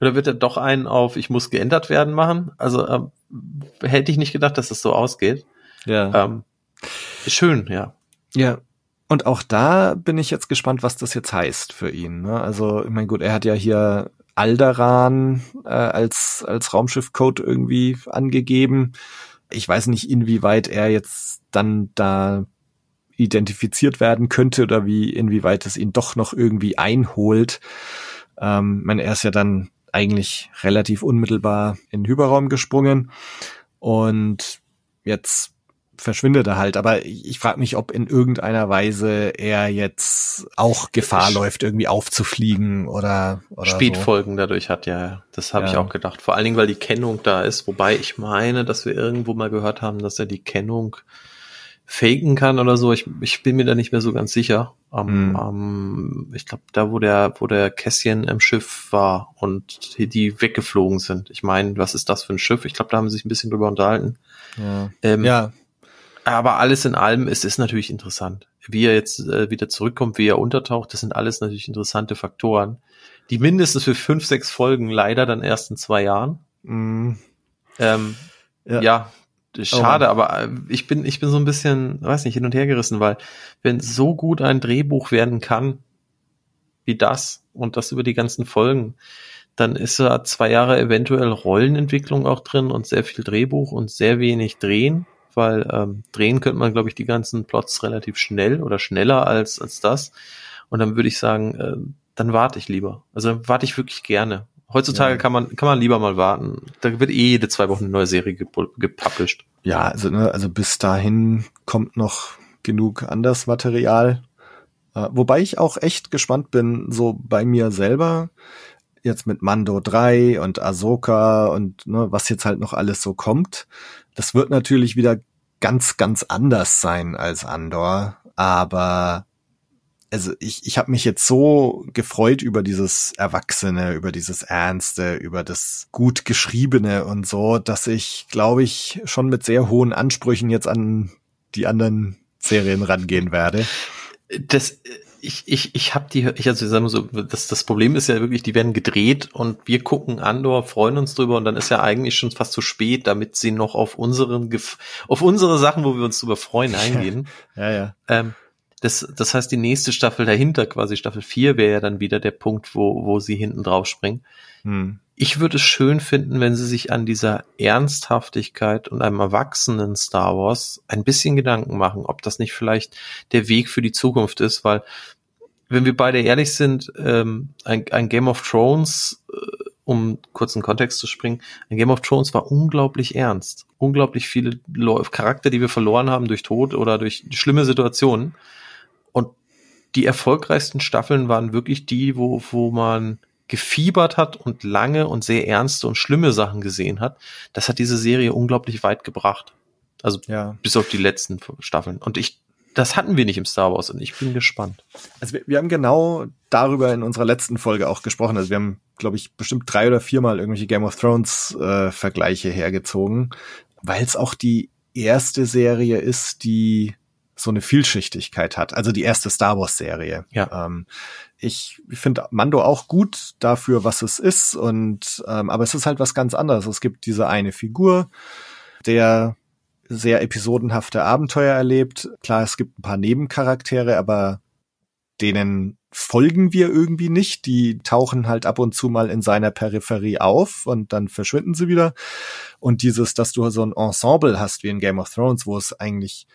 Oder wird er doch einen auf ich muss geändert werden machen? Also ähm, hätte ich nicht gedacht, dass das so ausgeht. Ja. Ähm, schön, ja. Ja. Und auch da bin ich jetzt gespannt, was das jetzt heißt für ihn. Ne? Also, ich meine, gut, er hat ja hier Alderan äh, als, als Raumschiffcode irgendwie angegeben ich weiß nicht, inwieweit er jetzt dann da identifiziert werden könnte oder wie, inwieweit es ihn doch noch irgendwie einholt. Ähm, meine, er ist ja dann eigentlich relativ unmittelbar in den Hyperraum gesprungen und jetzt verschwindet er halt. Aber ich frage mich, ob in irgendeiner Weise er jetzt auch Gefahr läuft, irgendwie aufzufliegen oder, oder Speedfolgen so. dadurch hat, ja. Das habe ja. ich auch gedacht. Vor allen Dingen, weil die Kennung da ist. Wobei ich meine, dass wir irgendwo mal gehört haben, dass er die Kennung faken kann oder so. Ich, ich bin mir da nicht mehr so ganz sicher. Um, mhm. um, ich glaube, da wo der, wo der Kässchen im Schiff war und die, die weggeflogen sind. Ich meine, was ist das für ein Schiff? Ich glaube, da haben sie sich ein bisschen drüber unterhalten. Ja. Ähm, ja aber alles in allem ist es natürlich interessant. Wie er jetzt äh, wieder zurückkommt, wie er untertaucht, das sind alles natürlich interessante Faktoren, die mindestens für fünf, sechs Folgen leider dann erst in zwei Jahren. Mm. Ähm, ja. ja, schade, oh aber äh, ich bin, ich bin so ein bisschen, weiß nicht, hin und her gerissen, weil wenn so gut ein Drehbuch werden kann, wie das und das über die ganzen Folgen, dann ist da zwei Jahre eventuell Rollenentwicklung auch drin und sehr viel Drehbuch und sehr wenig Drehen weil ähm, drehen könnte man, glaube ich, die ganzen Plots relativ schnell oder schneller als, als das. Und dann würde ich sagen, äh, dann warte ich lieber. Also warte ich wirklich gerne. Heutzutage Ja. kann man kann man lieber mal warten. Da wird eh jede zwei Wochen eine neue Serie gepu- gepublished. Ja, also, ne, also bis dahin kommt noch genug anderes Material. Äh, wobei ich auch echt gespannt bin, so bei mir selber, jetzt mit Mando 3 und Ahsoka und ne, was jetzt halt noch alles so kommt. Das wird natürlich wieder ganz, ganz anders sein als Andor, aber also ich, ich habe mich jetzt so gefreut über dieses Erwachsene, über dieses Ernste, über das gut geschriebene und so, dass ich, glaube ich, schon mit sehr hohen Ansprüchen jetzt an die anderen Serien rangehen werde. Das ich ich ich habe die ich also sagen wir so das das Problem ist ja wirklich die werden gedreht und wir gucken Andor freuen uns drüber und dann ist ja eigentlich schon fast zu spät damit sie noch auf unseren auf unsere Sachen wo wir uns drüber freuen eingehen Ja, ja. ähm, das das heißt die nächste Staffel dahinter quasi Staffel 4 wäre ja dann wieder der Punkt wo wo sie hinten drauf springen Hm. Ich würde es schön finden, wenn sie sich an dieser Ernsthaftigkeit und einem erwachsenen Star Wars ein bisschen Gedanken machen, ob das nicht vielleicht der Weg für die Zukunft ist, weil wenn wir beide ehrlich sind, ähm, ein, ein Game of Thrones, äh, um kurzen Kontext zu springen, ein Game of Thrones war unglaublich ernst. Unglaublich viele Leu- Charakter, die wir verloren haben durch Tod oder durch schlimme Situationen. Und die erfolgreichsten Staffeln waren wirklich die, wo, wo man gefiebert hat und lange und sehr ernste und schlimme Sachen gesehen hat. Das hat diese Serie unglaublich weit gebracht. Also Ja. bis auf die letzten Staffeln. Und ich, das hatten wir nicht im Star Wars und ich bin gespannt. Also wir, wir haben genau darüber in unserer letzten Folge auch gesprochen. Also wir haben, glaube ich, bestimmt drei oder viermal irgendwelche Game of Thrones äh, Vergleiche hergezogen, weil es auch die erste Serie ist, die so eine Vielschichtigkeit hat. Also die erste Star Wars Serie. Ja. Ähm, ich finde Mando auch gut dafür, was es ist und ähm, aber es ist halt was ganz anderes. Es gibt diese eine Figur, der sehr episodenhafte Abenteuer erlebt. Klar, es gibt ein paar Nebencharaktere, aber denen folgen wir irgendwie nicht. Die tauchen halt ab und zu mal in seiner Peripherie auf und dann verschwinden sie wieder. Und dieses, dass du so ein Ensemble hast wie in Game of Thrones, wo es eigentlich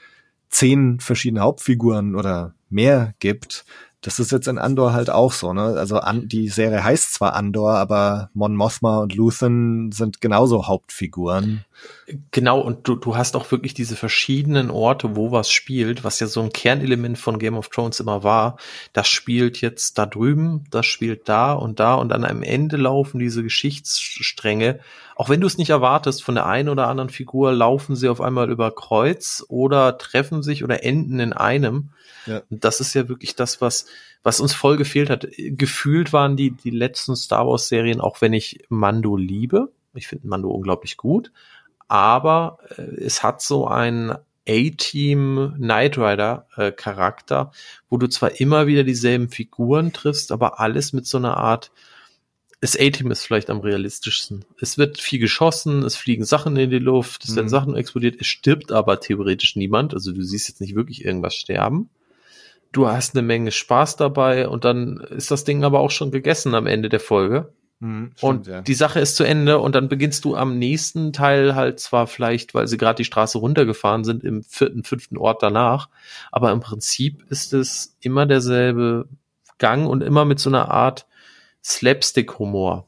zehn verschiedene Hauptfiguren oder mehr gibt, das ist jetzt in Andor halt auch so, ne? Also an, die Serie heißt zwar Andor, aber Mon Mothma und Luthen sind genauso Hauptfiguren. Genau, und du, du hast auch wirklich diese verschiedenen Orte, wo was spielt, was ja so ein Kernelement von Game of Thrones immer war. Das spielt jetzt da drüben, das spielt da und da und dann am Ende laufen diese Geschichtsstränge. Auch wenn du es nicht erwartest, von der einen oder anderen Figur laufen sie auf einmal über Kreuz oder treffen sich oder enden in einem. Ja. Und das ist ja wirklich das, was, was uns voll gefehlt hat. Gefühlt waren die, die letzten Star Wars Serien, auch wenn ich Mando liebe. Ich finde Mando unglaublich gut aber äh, es hat so ein A-Team Knight Rider äh, Charakter, wo du zwar immer wieder dieselben Figuren triffst, aber alles mit so einer Art das A-Team ist vielleicht am realistischsten. Es wird viel geschossen, es fliegen Sachen in die Luft, es werden Mhm. Sachen explodiert, es stirbt aber theoretisch niemand, also du siehst jetzt nicht wirklich irgendwas sterben. Du hast eine Menge Spaß dabei und dann ist das Ding aber auch schon gegessen am Ende der Folge. Hm, Und die Sache ist zu Ende und dann beginnst du am nächsten Teil halt zwar vielleicht, weil sie gerade die Straße runtergefahren sind, im vierten, fünften Ort danach, aber im Prinzip ist es immer derselbe Gang und immer mit so einer Art Slapstick-Humor.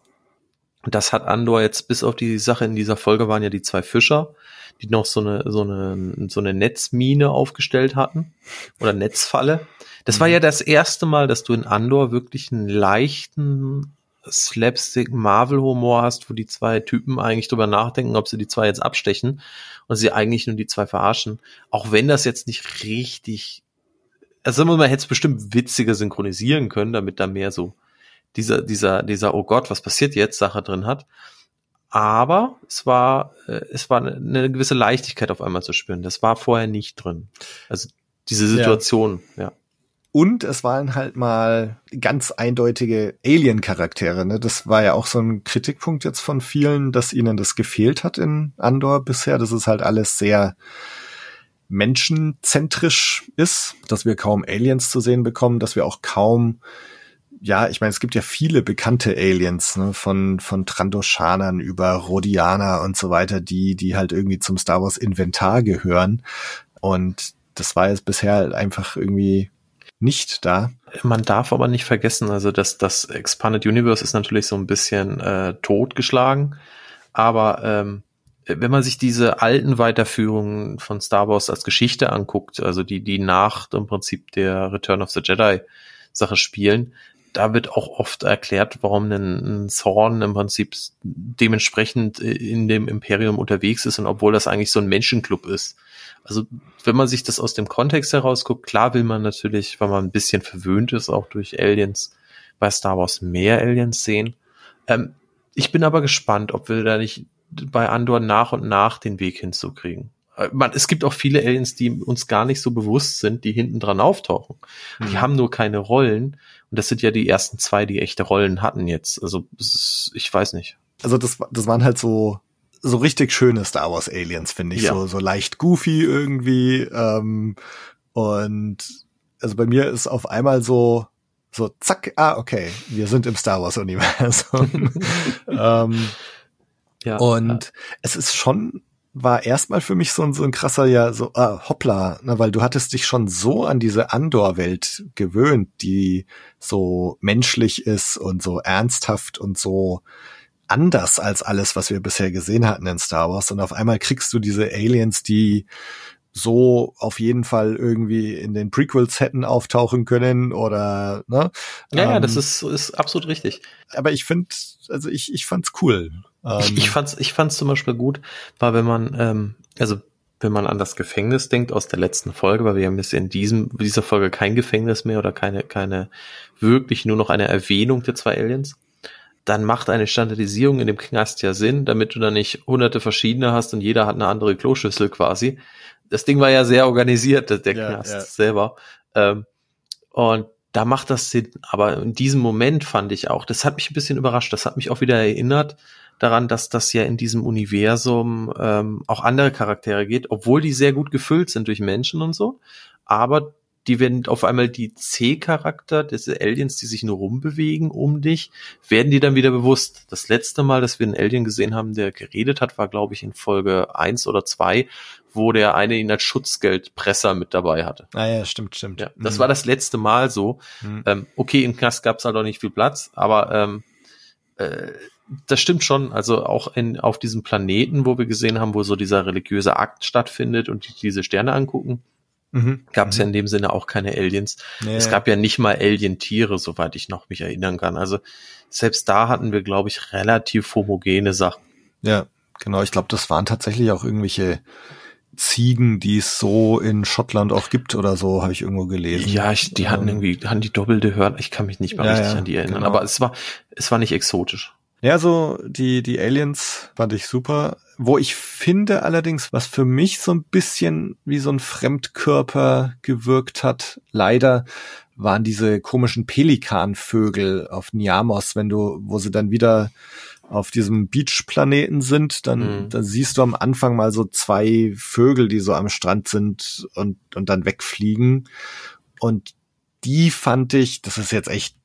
Und das hat Andor jetzt bis auf die Sache in dieser Folge waren ja die zwei Fischer, die noch so eine, so eine, so eine Netzmine aufgestellt hatten oder Netzfalle. Das war Mhm. ja das erste Mal, dass du in Andor wirklich einen leichten Slapstick Marvel Humor hast, wo die zwei Typen eigentlich drüber nachdenken, ob sie die zwei jetzt abstechen und sie eigentlich nur die zwei verarschen. Auch wenn das jetzt nicht richtig, also sagen wir mal, man hätte es bestimmt witziger synchronisieren können, damit da mehr so dieser, dieser, dieser, oh Gott, was passiert jetzt, Sache drin hat. Aber es war, äh, es war eine, eine gewisse Leichtigkeit auf einmal zu spüren. Das war vorher nicht drin. Also diese Situation, ja. Und es waren halt mal ganz eindeutige Alien-Charaktere. Ne? Das war ja auch so ein Kritikpunkt jetzt von vielen, dass ihnen das gefehlt hat in Andor bisher. Das ist halt alles sehr menschenzentrisch ist, dass wir kaum Aliens zu sehen bekommen, dass wir auch kaum ja, ich meine, es gibt ja viele bekannte Aliens, ne, von, von Trandoshanern über Rhodianer und so weiter, die, die halt irgendwie zum Star Wars Inventar gehören. Und das war jetzt bisher halt einfach irgendwie nicht da. Man darf aber nicht vergessen, also dass das Expanded Universe ist natürlich so ein bisschen äh, totgeschlagen, aber ähm, wenn man sich diese alten Weiterführungen von Star Wars als Geschichte anguckt, also die, die nach im Prinzip der Return of the Jedi Sache spielen, da wird auch oft erklärt, warum ein, Zorn im Prinzip dementsprechend in dem Imperium unterwegs ist und obwohl das eigentlich so ein Menschenclub ist. Also wenn man sich das aus dem Kontext heraus guckt, klar will man natürlich, weil man ein bisschen verwöhnt ist, auch durch Aliens bei Star Wars mehr Aliens sehen. Ähm, ich bin aber gespannt, ob wir da nicht bei Andor nach und nach den Weg hinzukriegen. Äh, man, es gibt auch viele Aliens, die uns gar nicht so bewusst sind, die hinten dran auftauchen. Mhm. Die haben nur keine Rollen. Und das sind ja die ersten zwei, die echte Rollen hatten jetzt. Also, ist, ich weiß nicht. Also, das, das waren halt so, so richtig schöne Star Wars Aliens, finde ich. Ja. So, so leicht goofy irgendwie. Ähm, und also bei mir ist auf einmal so, so zack, ah, okay, wir sind im Star Wars Universum. ähm, ja, und ja. es ist schon war erstmal für mich so ein, so ein krasser, ja, so, ah, hoppla, na, weil du hattest dich schon so an diese Andor-Welt gewöhnt, die so menschlich ist und so ernsthaft und so anders als alles, was wir bisher gesehen hatten in Star Wars. Und auf einmal kriegst du diese Aliens, die so auf jeden Fall irgendwie in den Prequels hätten auftauchen können oder ne? Ja, ähm, ja, das ist, ist absolut richtig. Aber ich finde, also ich, ich fand's cool. Ähm, ich, ich fand's, ich fand's zum Beispiel gut, weil wenn man, ähm, also wenn man an das Gefängnis denkt aus der letzten Folge, weil wir haben jetzt in diesem, dieser Folge kein Gefängnis mehr oder keine, keine, wirklich nur noch eine Erwähnung der zwei Aliens dann macht eine Standardisierung in dem Knast ja Sinn, damit du da nicht hunderte verschiedene hast und jeder hat eine andere Kloschüssel quasi das Ding war ja sehr organisiert, der ja, Knast ja. selber. Ähm, und da macht das Sinn. Aber in diesem Moment fand ich auch, das hat mich ein bisschen überrascht, das hat mich auch wieder erinnert daran, dass das ja in diesem Universum ähm, auch andere Charaktere geht, obwohl die sehr gut gefüllt sind durch Menschen und so. Aber die werden auf einmal die C-Charakter, diese Aliens, die sich nur rumbewegen um dich, werden die dann wieder bewusst. Das letzte Mal, dass wir einen Alien gesehen haben, der geredet hat, war, glaube ich, in Folge eins oder zwei, wo der eine ihn als Schutzgeldpresser mit dabei hatte. Ah ja, stimmt, stimmt. Ja, das mhm. war das letzte Mal so. Mhm. Ähm, okay, im Knast gab es halt auch nicht viel Platz, aber ähm, äh, das stimmt schon. Also auch in, auf diesem Planeten, wo wir gesehen haben, wo so dieser religiöse Akt stattfindet und die diese Sterne angucken, mhm. gab es mhm. ja in dem Sinne auch keine Aliens. Ja, es gab ja nicht mal Alien-Tiere, soweit ich noch mich erinnern kann. Also selbst da hatten wir, glaube ich, relativ homogene Sachen. Ja, genau. Ich glaube, das waren tatsächlich auch irgendwelche Ziegen, die es so in Schottland auch gibt oder so, habe ich irgendwo gelesen. Ja, ich, die hatten ähm, irgendwie, hatten die doppelte Hörner. Ich kann mich nicht mehr ja, richtig ja, an die erinnern, genau. aber es war, es war nicht exotisch. Ja, so die, die Aliens fand ich super. Wo ich finde allerdings, was für mich so ein bisschen wie so ein Fremdkörper gewirkt hat, leider, waren diese komischen Pelikanvögel auf Niamos, wenn du, wo sie dann wieder auf diesem Beachplaneten sind, dann, mhm. dann siehst du am Anfang mal so zwei Vögel, die so am Strand sind und, und dann wegfliegen. Und die fand ich, das ist jetzt echt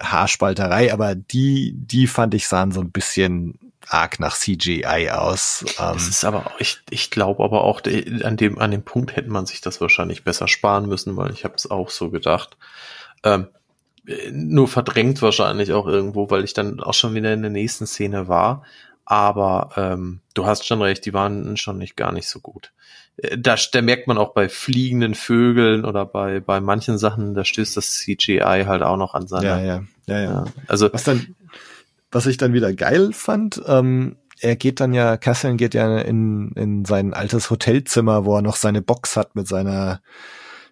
Haarspalterei, aber die, die fand ich sahen so ein bisschen arg nach CGI aus. Ähm, das ist aber ich, ich glaube aber auch, an dem, an dem Punkt hätte man sich das wahrscheinlich besser sparen müssen, weil ich habe es auch so gedacht. Ähm, nur verdrängt wahrscheinlich auch irgendwo, weil ich dann auch schon wieder in der nächsten Szene war. Aber ähm, du hast schon recht, die waren schon nicht gar nicht so gut. Äh, da, da merkt man auch bei fliegenden Vögeln oder bei, bei manchen Sachen, da stößt das CGI halt auch noch an seine. Ja, ja, ja, ja. Also was dann, was ich dann wieder geil fand, ähm, er geht dann ja, Cassian geht ja in, in sein altes Hotelzimmer, wo er noch seine Box hat mit seiner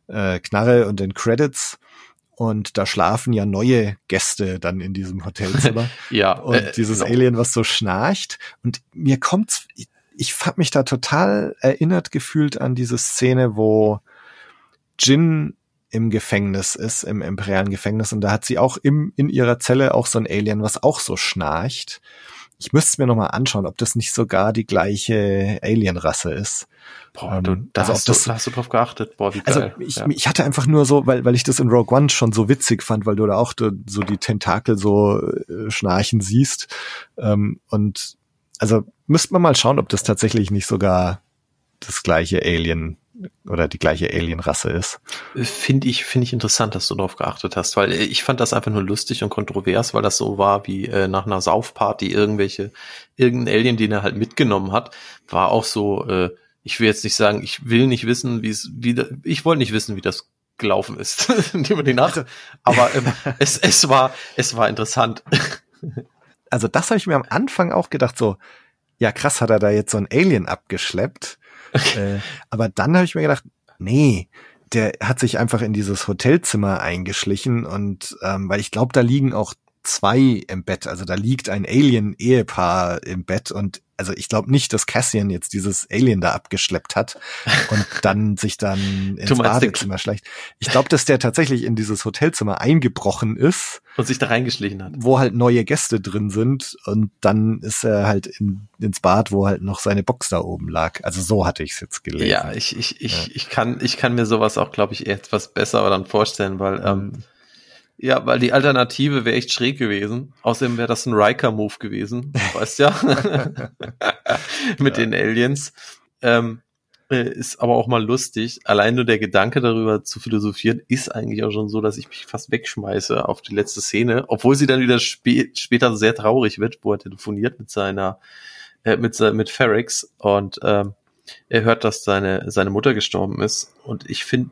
äh, Knarre und den Credits und da schlafen ja neue Gäste dann in diesem Hotelzimmer. ja. Und äh, dieses genau. Alien, was so schnarcht. Und mir kommt's, ich, ich hab mich da total erinnert gefühlt an diese Szene, wo Jin im Gefängnis ist, im imperialen Gefängnis. Und da hat sie auch im, in ihrer Zelle auch so ein Alien, was auch so schnarcht. Ich müsste es mir nochmal anschauen, ob das nicht sogar die gleiche Alien-Rasse ist. Boah, du, da, also hast, das, du, da hast du drauf geachtet. Boah, wie also geil. Ich, ja. ich hatte einfach nur so, weil, weil ich das in Rogue One schon so witzig fand, weil du da auch so die Tentakel so äh, schnarchen siehst. Ähm, und also müsste man mal schauen, ob das tatsächlich nicht sogar das gleiche Alien oder die gleiche Alien-Rasse ist. Finde ich, finde ich interessant, dass du darauf geachtet hast, weil ich fand das einfach nur lustig und kontrovers, weil das so war wie äh, nach einer Saufparty irgendwelche, irgendein Alien, den er halt mitgenommen hat, war auch so, äh, ich will jetzt nicht sagen, ich will nicht wissen, wie es, wie, ich wollte nicht wissen, wie das gelaufen ist über die Nacht, aber ähm, es, es war, es war interessant. Also das habe ich mir am Anfang auch gedacht, so, ja krass, hat er da jetzt so ein Alien abgeschleppt. äh, aber dann habe ich mir gedacht, nee, der hat sich einfach in dieses Hotelzimmer eingeschlichen und ähm, weil ich glaube, da liegen auch zwei im Bett. Also da liegt ein Alien-Ehepaar im Bett und also ich glaube nicht, dass Cassian jetzt dieses Alien da abgeschleppt hat und dann sich dann ins Badezimmer schleicht. Ich glaube, dass der tatsächlich in dieses Hotelzimmer eingebrochen ist. Und sich da reingeschlichen hat. Wo halt neue Gäste drin sind und dann ist er halt in, ins Bad, wo halt noch seine Box da oben lag. Also so hatte ich es jetzt gelesen. Ja, ich, ich, ich, ja. ich kann, ich kann mir sowas auch, glaube ich, etwas besser dann vorstellen, weil ähm, mhm. Ja, weil die Alternative wäre echt schräg gewesen. Außerdem wäre das ein Riker-Move gewesen, weißt ja. Mit ja. den Aliens. Ähm, äh, ist aber auch mal lustig. Allein nur der Gedanke darüber zu philosophieren ist eigentlich auch schon so, dass ich mich fast wegschmeiße auf die letzte Szene, obwohl sie dann wieder spä später sehr traurig wird, wo er telefoniert mit seiner, äh, mit, mit Ferrex und ähm, er hört, dass seine, seine Mutter gestorben ist. Und ich finde,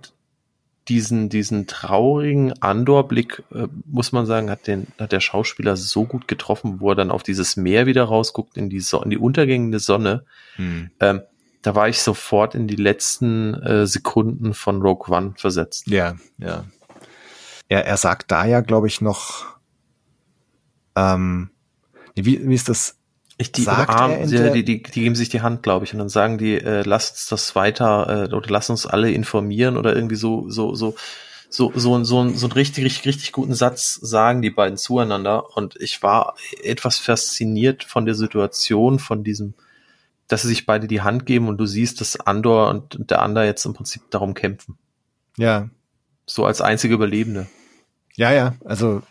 diesen, diesen traurigen Andor-Blick, äh, muss man sagen, hat den, hat der Schauspieler so gut getroffen, wo er dann auf dieses Meer wieder rausguckt, in die, so in die untergängende Sonne. Hm. Ähm, da war ich sofort in die letzten äh, Sekunden von Rogue One versetzt. Ja, ja. Er, er sagt da ja, glaube ich, noch, ähm, wie, wie ist das? Ich, die, umarmen, die, die, die, die geben sich die Hand, glaube ich, und dann sagen die, äh, lasst uns das weiter äh, oder lasst uns alle informieren oder irgendwie so, so, so, so, so, so, so einen richtig, richtig, richtig guten Satz sagen die beiden zueinander. Und ich war etwas fasziniert von der Situation, von diesem, dass sie sich beide die Hand geben und du siehst, dass Andor und der Ander jetzt im Prinzip darum kämpfen. Ja. So als einzige Überlebende. Ja, ja, also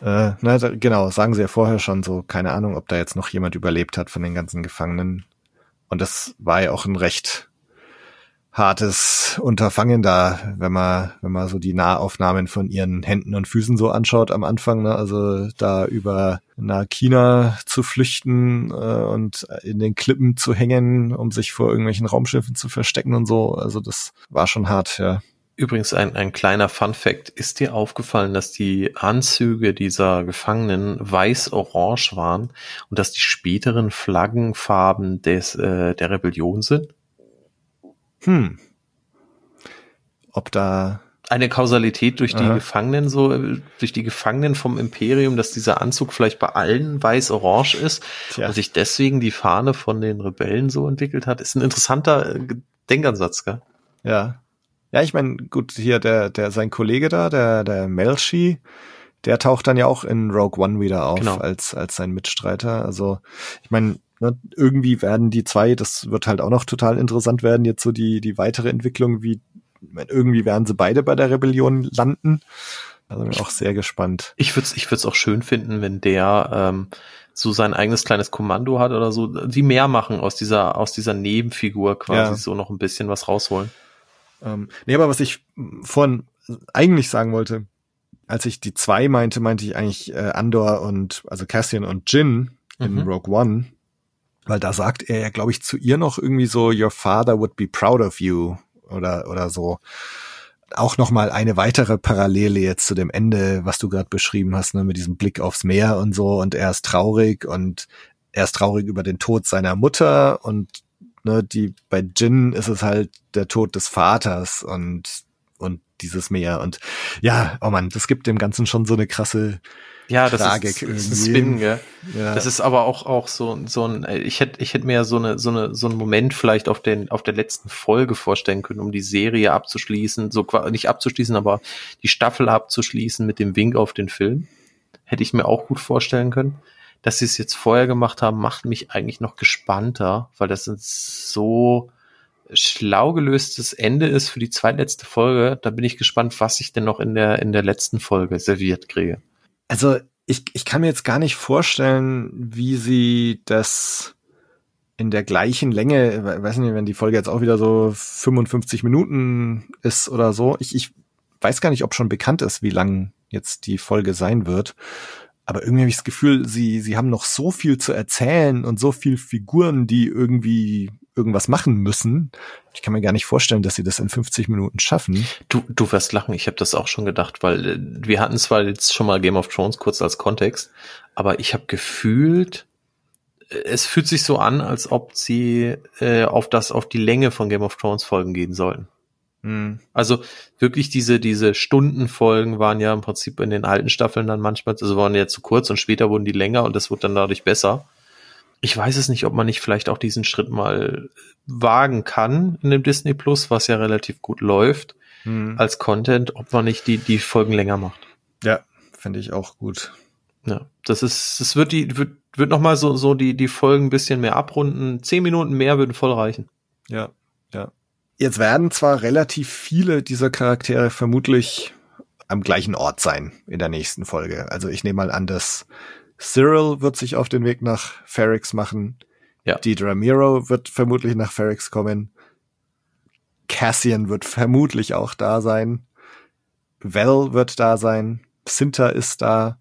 äh, na, da, genau, sagen sie ja vorher schon so, keine Ahnung, ob da jetzt noch jemand überlebt hat von den ganzen Gefangenen. Und das war ja auch ein recht hartes Unterfangen da, wenn man, wenn man so die Nahaufnahmen von ihren Händen und Füßen so anschaut am Anfang, ne? also da über nach China zu flüchten äh, und in den Klippen zu hängen, um sich vor irgendwelchen Raumschiffen zu verstecken und so, also das war schon hart, ja. Übrigens ein, ein kleiner Fun fact. Ist dir aufgefallen, dass die Anzüge dieser Gefangenen weiß-orange waren und dass die späteren Flaggenfarben des, äh, der Rebellion sind? Hm. Ob da eine Kausalität durch die Aha. Gefangenen so durch die Gefangenen vom Imperium, dass dieser Anzug vielleicht bei allen weiß-orange ist Tja. und sich deswegen die Fahne von den Rebellen so entwickelt hat, ist ein interessanter äh, Denkansatz, gell? Ja, ja, ich meine, gut, hier der, der, sein Kollege da, der, der Melchi, der taucht dann ja auch in Rogue One wieder auf genau. als, als sein Mitstreiter. Also, ich meine, ne, irgendwie werden die zwei, das wird halt auch noch total interessant werden, jetzt so die, die weitere Entwicklung, wie, irgendwie werden sie beide bei der Rebellion landen. Also bin ich auch sehr gespannt. Ich würde es ich würd's auch schön finden, wenn der ähm, so sein eigenes kleines Kommando hat oder so, die mehr machen aus dieser, aus dieser Nebenfigur quasi ja. so noch ein bisschen was rausholen. Ähm, nee, aber was ich vorhin eigentlich sagen wollte, als ich die zwei meinte, meinte ich eigentlich äh, Andor und also Cassian und Jin in mhm. Rogue One, weil da sagt er ja, glaube ich, zu ihr noch irgendwie so, Your father would be proud of you oder oder so. Auch noch mal eine weitere Parallele jetzt zu dem Ende, was du gerade beschrieben hast, ne, mit diesem Blick aufs Meer und so und er ist traurig und er ist traurig über den Tod seiner Mutter und ne, die bei Jin ist es halt der Tod des Vaters und und dieses Meer und ja, oh man, das gibt dem Ganzen schon so eine krasse ja, das Tragik ist, das ist Spin, gell? Ja. Das ist aber auch auch so so ein ich hätte ich hätte mir so eine so eine so einen Moment vielleicht auf den auf der letzten Folge vorstellen können, um die Serie abzuschließen, so nicht abzuschließen, aber die Staffel abzuschließen mit dem Wink auf den Film. Hätte ich mir auch gut vorstellen können dass sie es jetzt vorher gemacht haben, macht mich eigentlich noch gespannter, weil das ein so schlau gelöstes Ende ist für die zweitletzte Folge. Da bin ich gespannt, was ich denn noch in der, in der letzten Folge serviert kriege. Also ich, ich kann mir jetzt gar nicht vorstellen, wie sie das in der gleichen Länge, weiß nicht, wenn die Folge jetzt auch wieder so 55 Minuten ist oder so. Ich, ich weiß gar nicht, ob schon bekannt ist, wie lang jetzt die Folge sein wird. Aber irgendwie habe ich das Gefühl, sie, sie haben noch so viel zu erzählen und so viel Figuren, die irgendwie irgendwas machen müssen. Ich kann mir gar nicht vorstellen, dass sie das in 50 Minuten schaffen. Du, du wirst lachen, ich habe das auch schon gedacht, weil äh, wir hatten zwar jetzt schon mal Game of Thrones kurz als Kontext, aber ich habe gefühlt, äh, es fühlt sich so an, als ob sie äh, auf das, auf die Länge von Game of Thrones Folgen gehen sollten. Hm. Also wirklich diese, diese Stundenfolgen waren ja im Prinzip in den alten Staffeln dann manchmal, also waren ja zu kurz und später wurden die länger und das wurde dann dadurch besser ich weiß es nicht, ob man nicht vielleicht auch diesen Schritt mal wagen kann in dem Disney Plus, was ja relativ gut läuft, Hm. als Content, ob man nicht die, die Folgen länger macht. Ja, finde ich auch gut. Ja, das ist, das wird die, wird, wird noch mal so, so die, die Folgen ein bisschen mehr abrunden. Zehn Minuten mehr würden voll reichen. Ja, ja. Jetzt werden zwar relativ viele dieser Charaktere vermutlich am gleichen Ort sein in der nächsten Folge. Also ich nehme mal an, dass Cyril wird sich auf den Weg nach Ferrix machen. Ja. Deidre Miro wird vermutlich nach Ferrix kommen. Cassian wird vermutlich auch da sein. Val wird da sein. Sinta ist da.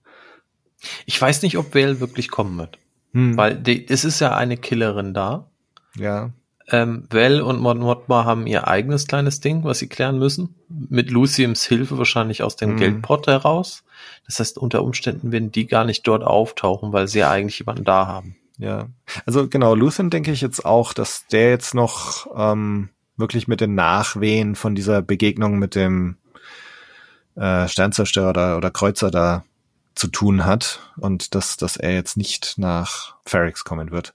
Ich weiß nicht, ob Vale wirklich kommen wird, Hm. weil die, es ist ja eine Killerin da. ja. Ähm, Val und Mon Mothma haben ihr eigenes kleines Ding, was sie klären müssen. Mit Luciums Hilfe wahrscheinlich aus dem Mhm. Geldpot heraus. Das heißt, unter Umständen werden die gar nicht dort auftauchen, weil sie ja eigentlich jemanden da haben. Ja, also genau, Luthen denke ich jetzt auch, dass der jetzt noch ähm, wirklich mit den Nachwehen von dieser Begegnung mit dem äh, Sternzerstörer oder, oder Kreuzer da zu tun hat und dass, dass er jetzt nicht nach Ferrix kommen wird.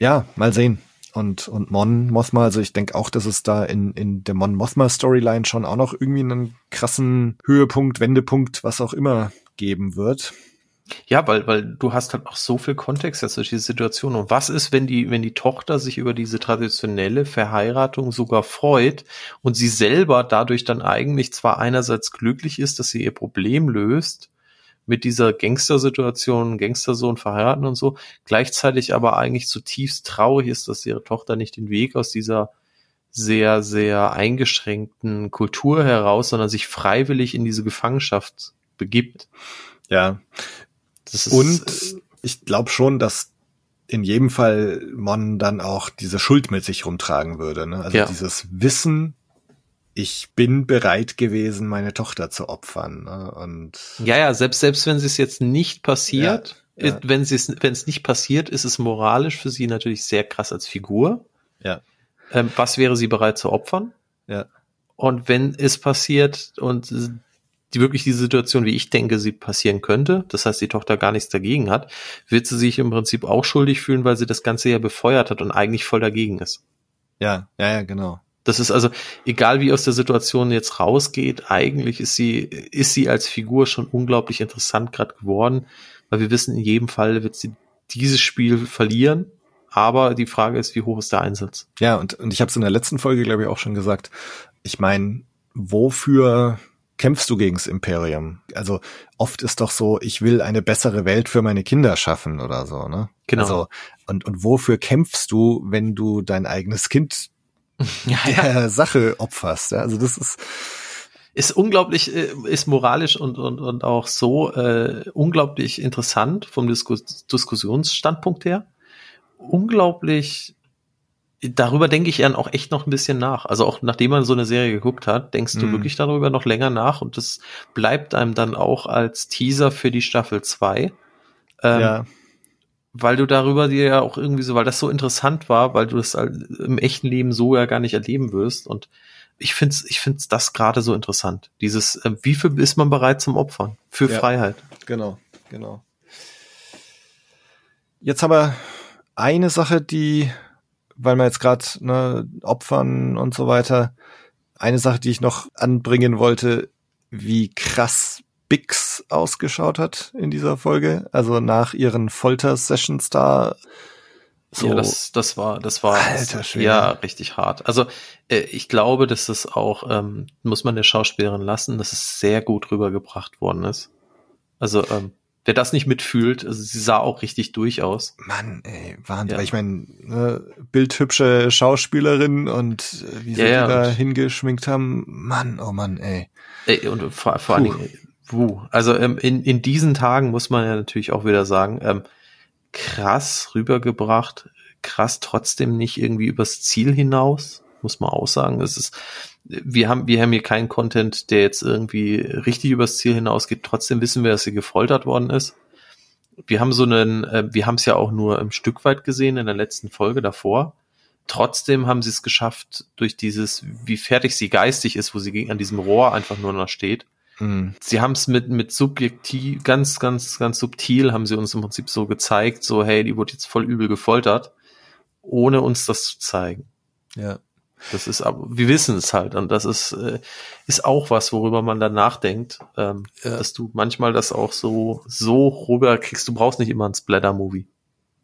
Ja, mal sehen. Und, und Mon Mothma, also ich denke auch, dass es da in, in der Mon Mothma Storyline schon auch noch irgendwie einen krassen Höhepunkt, Wendepunkt, was auch immer geben wird. Ja, weil, weil du hast halt auch so viel Kontext jetzt durch diese Situation. Und was ist, wenn die, wenn die Tochter sich über diese traditionelle Verheiratung sogar freut und sie selber dadurch dann eigentlich zwar einerseits glücklich ist, dass sie ihr Problem löst, mit dieser Gangster-Situation, Gangstersohn verheiraten und so, gleichzeitig aber eigentlich zutiefst traurig ist, dass ihre Tochter nicht den Weg aus dieser sehr, sehr eingeschränkten Kultur heraus, sondern sich freiwillig in diese Gefangenschaft begibt. Ja, Das ist, Und ich glaube schon, dass in jedem Fall Mon dann auch diese Schuld mit sich rumtragen würde. Ne? Also Ja. dieses Wissen, ich bin bereit gewesen, meine Tochter zu opfern. Ne? Und Ja, ja, selbst, selbst wenn es jetzt nicht passiert, Ja, ja. wenn es wenn es nicht passiert, ist es moralisch für sie natürlich sehr krass als Figur. Ja. Ähm, was wäre sie bereit zu opfern? Ja. Und wenn es passiert und die wirklich die Situation, wie ich denke, sie passieren könnte, das heißt, die Tochter gar nichts dagegen hat, wird sie sich im Prinzip auch schuldig fühlen, weil sie das Ganze ja befeuert hat und eigentlich voll dagegen ist. ja, ja, ja, genau. Das ist also, egal wie aus der Situation jetzt rausgeht, eigentlich ist sie, ist sie als Figur schon unglaublich interessant gerade geworden, weil wir wissen, in jedem Fall wird sie dieses Spiel verlieren. Aber die Frage ist, wie hoch ist der Einsatz? Ja, und, und ich habe es in der letzten Folge, glaube ich, auch schon gesagt. Ich meine, wofür kämpfst du gegens Imperium? Also oft ist doch so, ich will eine bessere Welt für meine Kinder schaffen oder so, ne? Genau. Also, und, und wofür kämpfst du, wenn du dein eigenes Kind Ja, der Sache opferst? Ja? Also das ist, Ist unglaublich, äh, ist moralisch und, und, und auch so äh, unglaublich interessant vom Diskus Diskussionsstandpunkt her. Unglaublich, darüber denke ich dann auch echt noch ein bisschen nach. Also auch nachdem man so eine Serie geguckt hat, denkst du Mhm. wirklich darüber noch länger nach und das bleibt einem dann auch als Teaser für die Staffel 2. Ähm, ja, Weil du darüber dir ja auch irgendwie so, weil das so interessant war, weil du das halt im echten Leben so ja gar nicht erleben wirst und ich find's, ich find's das gerade so interessant. Dieses, äh, wie viel ist man bereit zum Opfern für Ja. Freiheit? genau, genau. Jetzt aber eine Sache, die, weil wir jetzt gerade ne, Opfern und so weiter, eine Sache, die ich noch anbringen wollte, wie krass Bix ausgeschaut hat in dieser Folge. Also nach ihren Folter-Sessions da. So, Ja, das, das war, das war, Alter Schwede. ja, richtig hart. Also, äh, ich glaube, dass das auch, ähm, muss man der Schauspielerin lassen, dass es sehr gut rübergebracht worden ist. Also, ähm, der das nicht mitfühlt. Also sie sah auch richtig durch aus. Mann, ey, Wahnsinn. Ja. Weil ich meine, ne, bildhübsche Schauspielerin und äh, wie sie Ja, ja, die da hingeschminkt haben. Mann, oh Mann, ey. Ey, und vor, vor allen. Dingen, wuh. also ähm, in, in diesen Tagen muss man ja natürlich auch wieder sagen, ähm, krass rübergebracht, krass trotzdem nicht irgendwie übers Ziel hinaus, muss man auch sagen. Es ist, wir haben, wir haben hier keinen Content, der jetzt irgendwie richtig übers Ziel hinausgeht. Trotzdem wissen wir, dass sie gefoltert worden ist. Wir haben so einen, äh, wir haben es ja auch nur ein Stück weit gesehen in der letzten Folge davor. Trotzdem haben sie es geschafft, durch dieses, wie fertig sie geistig ist, wo sie gegen an diesem Rohr einfach nur noch steht. Hm. Sie haben es mit, mit subjektiv, ganz, ganz, ganz subtil haben sie uns im Prinzip so gezeigt, so, hey, die wurde jetzt voll übel gefoltert, ohne uns das zu zeigen. Ja. Das ist, aber wir wissen es halt und das ist, äh, ist auch was, worüber man dann nachdenkt, ähm, Ja. dass du manchmal das auch so, so rüberkriegst. Du brauchst nicht immer ein Splatter-Movie.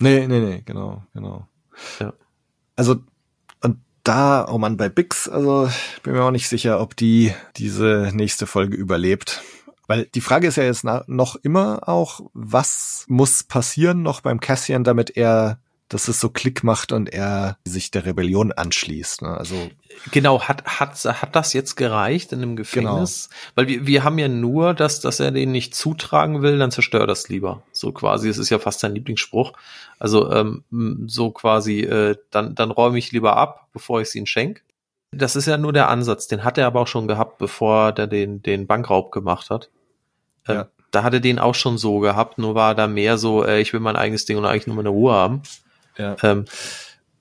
Nee, nee, nee, genau, genau. Ja. Also, da, oh Mann, bei Bix, also bin mir auch nicht sicher, ob die diese nächste Folge überlebt. Weil die Frage ist ja jetzt noch immer auch, was muss passieren noch beim Cassian, damit er, dass es so Klick macht und er sich der Rebellion anschließt. Ne? Also, Genau, hat, hat, hat das jetzt gereicht in dem Gefängnis? Weil wir, wir haben ja nur, dass, dass er den nicht zutragen will, dann zerstör das lieber. So quasi, es ist ja fast sein Lieblingsspruch. Also ähm, so quasi, äh, dann, dann räume ich lieber ab, bevor ich es ihm schenk. Das ist ja nur der Ansatz, den hat er aber auch schon gehabt, bevor er den, den Bankraub gemacht hat. Ähm, Ja. Da hat er den auch schon so gehabt, nur war da mehr so, äh, ich will mein eigenes Ding und eigentlich nur meine Ruhe haben. Ja. Ähm,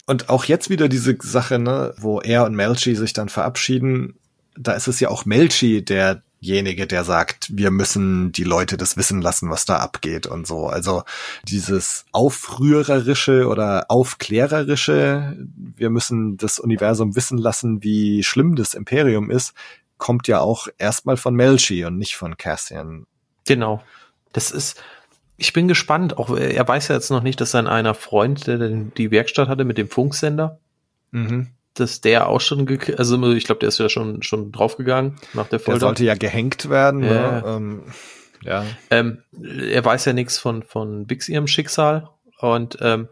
Und auch jetzt wieder diese Sache, ne, wo er und Melchi sich dann verabschieden. Da ist es ja auch Melchi derjenige, der sagt, wir müssen die Leute das wissen lassen, was da abgeht und so. Also dieses aufrührerische oder aufklärerische, wir müssen das Universum wissen lassen, wie schlimm das Imperium ist, kommt ja auch erstmal von Melchi und nicht von Cassian. Genau. Das ist, ich bin gespannt. Auch äh, er weiß ja jetzt noch nicht, dass sein einer Freund, der die Werkstatt hatte mit dem Funksender, Mhm. dass der auch schon, also ich glaube, der ist ja schon schon draufgegangen nach der Der Folge. sollte ja gehängt werden. Ja. Ne? Ähm, ja. Ähm, er weiß ja nichts von von Bix ihrem Schicksal und ähm,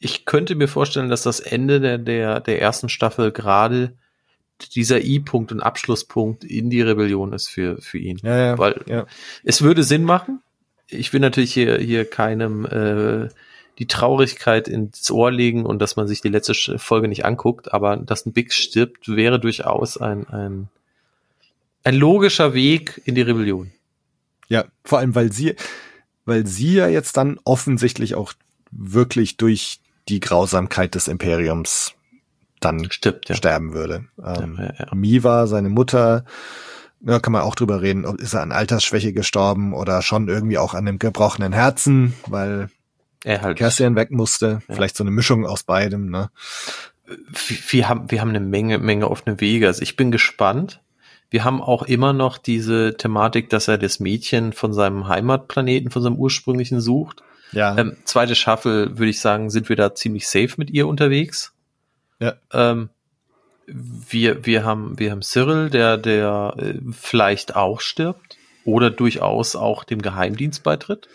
ich könnte mir vorstellen, dass das Ende der der der ersten Staffel gerade dieser I-Punkt und Abschlusspunkt in die Rebellion ist für für ihn. Ja, ja. Weil ja. es würde Sinn machen. Ich will natürlich hier, hier keinem äh, die Traurigkeit ins Ohr legen und dass man sich die letzte Folge nicht anguckt, aber dass ein Big stirbt, wäre durchaus ein, ein, ein logischer Weg in die Rebellion. Ja, vor allem, weil sie, weil sie ja jetzt dann offensichtlich auch wirklich durch die Grausamkeit des Imperiums dann Stirbt, ja. sterben würde. Ähm, ja, ja. Miva, seine Mutter, ja, kann man auch drüber reden, ob ist er an Altersschwäche gestorben oder schon irgendwie auch an einem gebrochenen Herzen, weil Er halt. Cassian weg musste. Ja. Vielleicht so eine Mischung aus beidem, ne? wir, wir haben, wir haben eine Menge, Menge offene Wege. Also ich bin gespannt. Wir haben auch immer noch diese Thematik, dass er das Mädchen von seinem Heimatplaneten, von seinem ursprünglichen sucht. Ja. Ähm, zweite Staffel, würde ich sagen, sind wir da ziemlich safe mit ihr unterwegs. Ja. Ähm, wir, wir haben, wir haben Cyril, der, der äh, vielleicht auch stirbt oder durchaus auch dem Geheimdienst beitritt.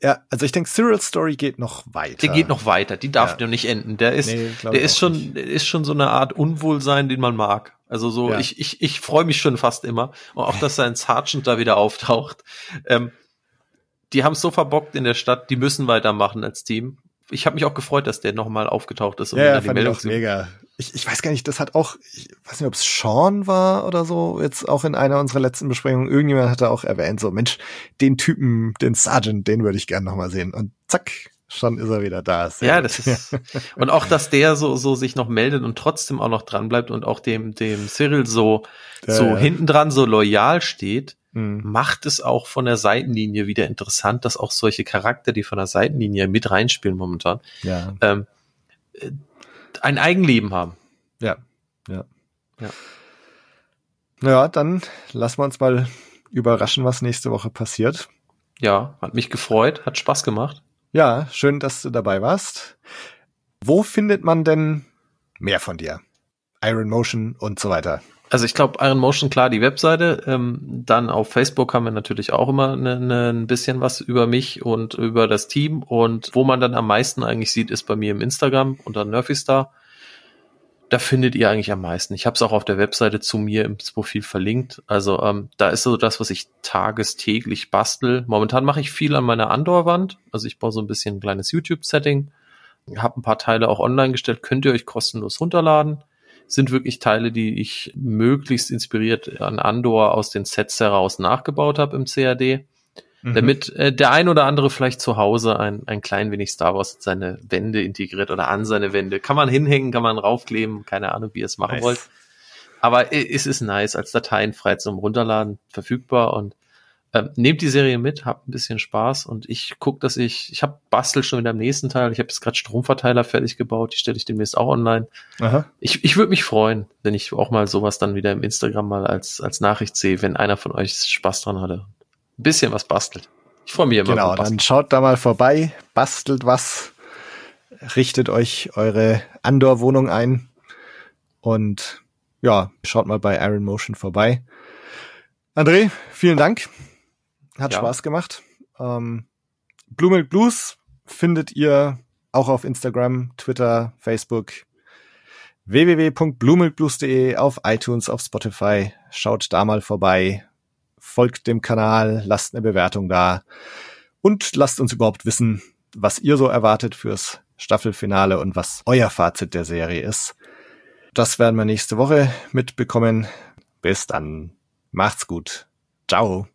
ja, also ich denke, Cyril's Story geht noch weiter. Der geht noch weiter, die darf Ja. nicht enden. Der ist, Nee, der ich ist auch schon, nicht. ist schon so eine Art Unwohlsein, den man mag. Also so, Ja. ich, ich, ich freue mich schon fast immer. Und auch, dass sein Sergeant da wieder auftaucht. Ähm, die haben es so verbockt in der Stadt, die müssen weitermachen als Team. Ich habe mich auch gefreut, dass der nochmal aufgetaucht ist. um Ja, ja die fand ich Meldung auch zu- mega. Ich, ich weiß gar nicht, das hat auch, ich weiß nicht, ob es Sean war oder so, jetzt auch in einer unserer letzten Besprechungen, irgendjemand hatte auch erwähnt, so, Mensch, den Typen, den Sergeant, den würde ich gerne nochmal sehen. Und zack, schon ist er wieder da. Sehr Ja, gut. das ist, und auch, dass der so, so sich noch meldet und trotzdem auch noch dran bleibt und auch dem, dem Cyril so, Ja, so ja. hinten dran so loyal steht. Mhm. macht es auch von der Seitenlinie wieder interessant, dass auch solche Charakter, die von der Seitenlinie mit reinspielen momentan, Ja, ähm, äh, ein Eigenleben haben. ja, ja. Ja. Ja, dann lassen wir uns mal überraschen, was nächste Woche passiert. Ja, hat mich gefreut, hat Spaß gemacht. Ja, schön, dass du dabei warst. Wo findet man denn mehr von dir? Iron Motion und so weiter. Also ich glaube, Iron Motion, klar, die Webseite. Ähm, dann auf Facebook haben wir natürlich auch immer ne, ne, ein bisschen was über mich und über das Team. Und wo man dann am meisten eigentlich sieht, ist bei mir im Instagram unter Nerfystar. Da findet ihr eigentlich am meisten. Ich habe es auch auf der Webseite zu mir im Profil verlinkt. Also ähm, da ist so das, was ich tagestäglich bastel. Momentan mache ich viel an meiner Andor-Wand. Also ich baue so ein bisschen ein kleines YouTube-Setting. Habe ein paar Teile auch online gestellt. Könnt ihr euch kostenlos runterladen sind wirklich Teile, die ich möglichst inspiriert an Andor aus den Sets heraus nachgebaut habe im CAD. Mhm. Damit äh, der ein oder andere vielleicht zu Hause ein, ein klein wenig Star Wars seine Wände integriert oder an seine Wände. Kann man hinhängen, kann man raufkleben, keine Ahnung, wie ihr es machen nice. wollt. Aber es ist nice, als Dateien frei zum Runterladen verfügbar und ähm, nehmt die Serie mit, habt ein bisschen Spaß und ich guck, dass ich, ich habe bastel schon wieder am nächsten Teil. Ich habe jetzt gerade Stromverteiler fertig gebaut, die stelle ich demnächst auch online. Aha. Ich, ich würde mich freuen, wenn ich auch mal sowas dann wieder im Instagram mal als, als Nachricht sehe, wenn einer von euch Spaß dran hatte. Ein bisschen was bastelt. Ich freue mich immer. Genau, dann schaut da mal vorbei, bastelt was, richtet euch eure Andor-Wohnung ein und ja, schaut mal bei Iron Motion vorbei. André, vielen Dank. Hat ja. Spaß gemacht. Ähm, Blue Milk Blues findet ihr auch auf Instagram, Twitter, Facebook, www.bluemilkblues.de, auf iTunes, auf Spotify. Schaut da mal vorbei, folgt dem Kanal, lasst eine Bewertung da und lasst uns überhaupt wissen, was ihr so erwartet fürs Staffelfinale und was euer Fazit der Serie ist. Das werden wir nächste Woche mitbekommen. Bis dann. Macht's gut. Ciao.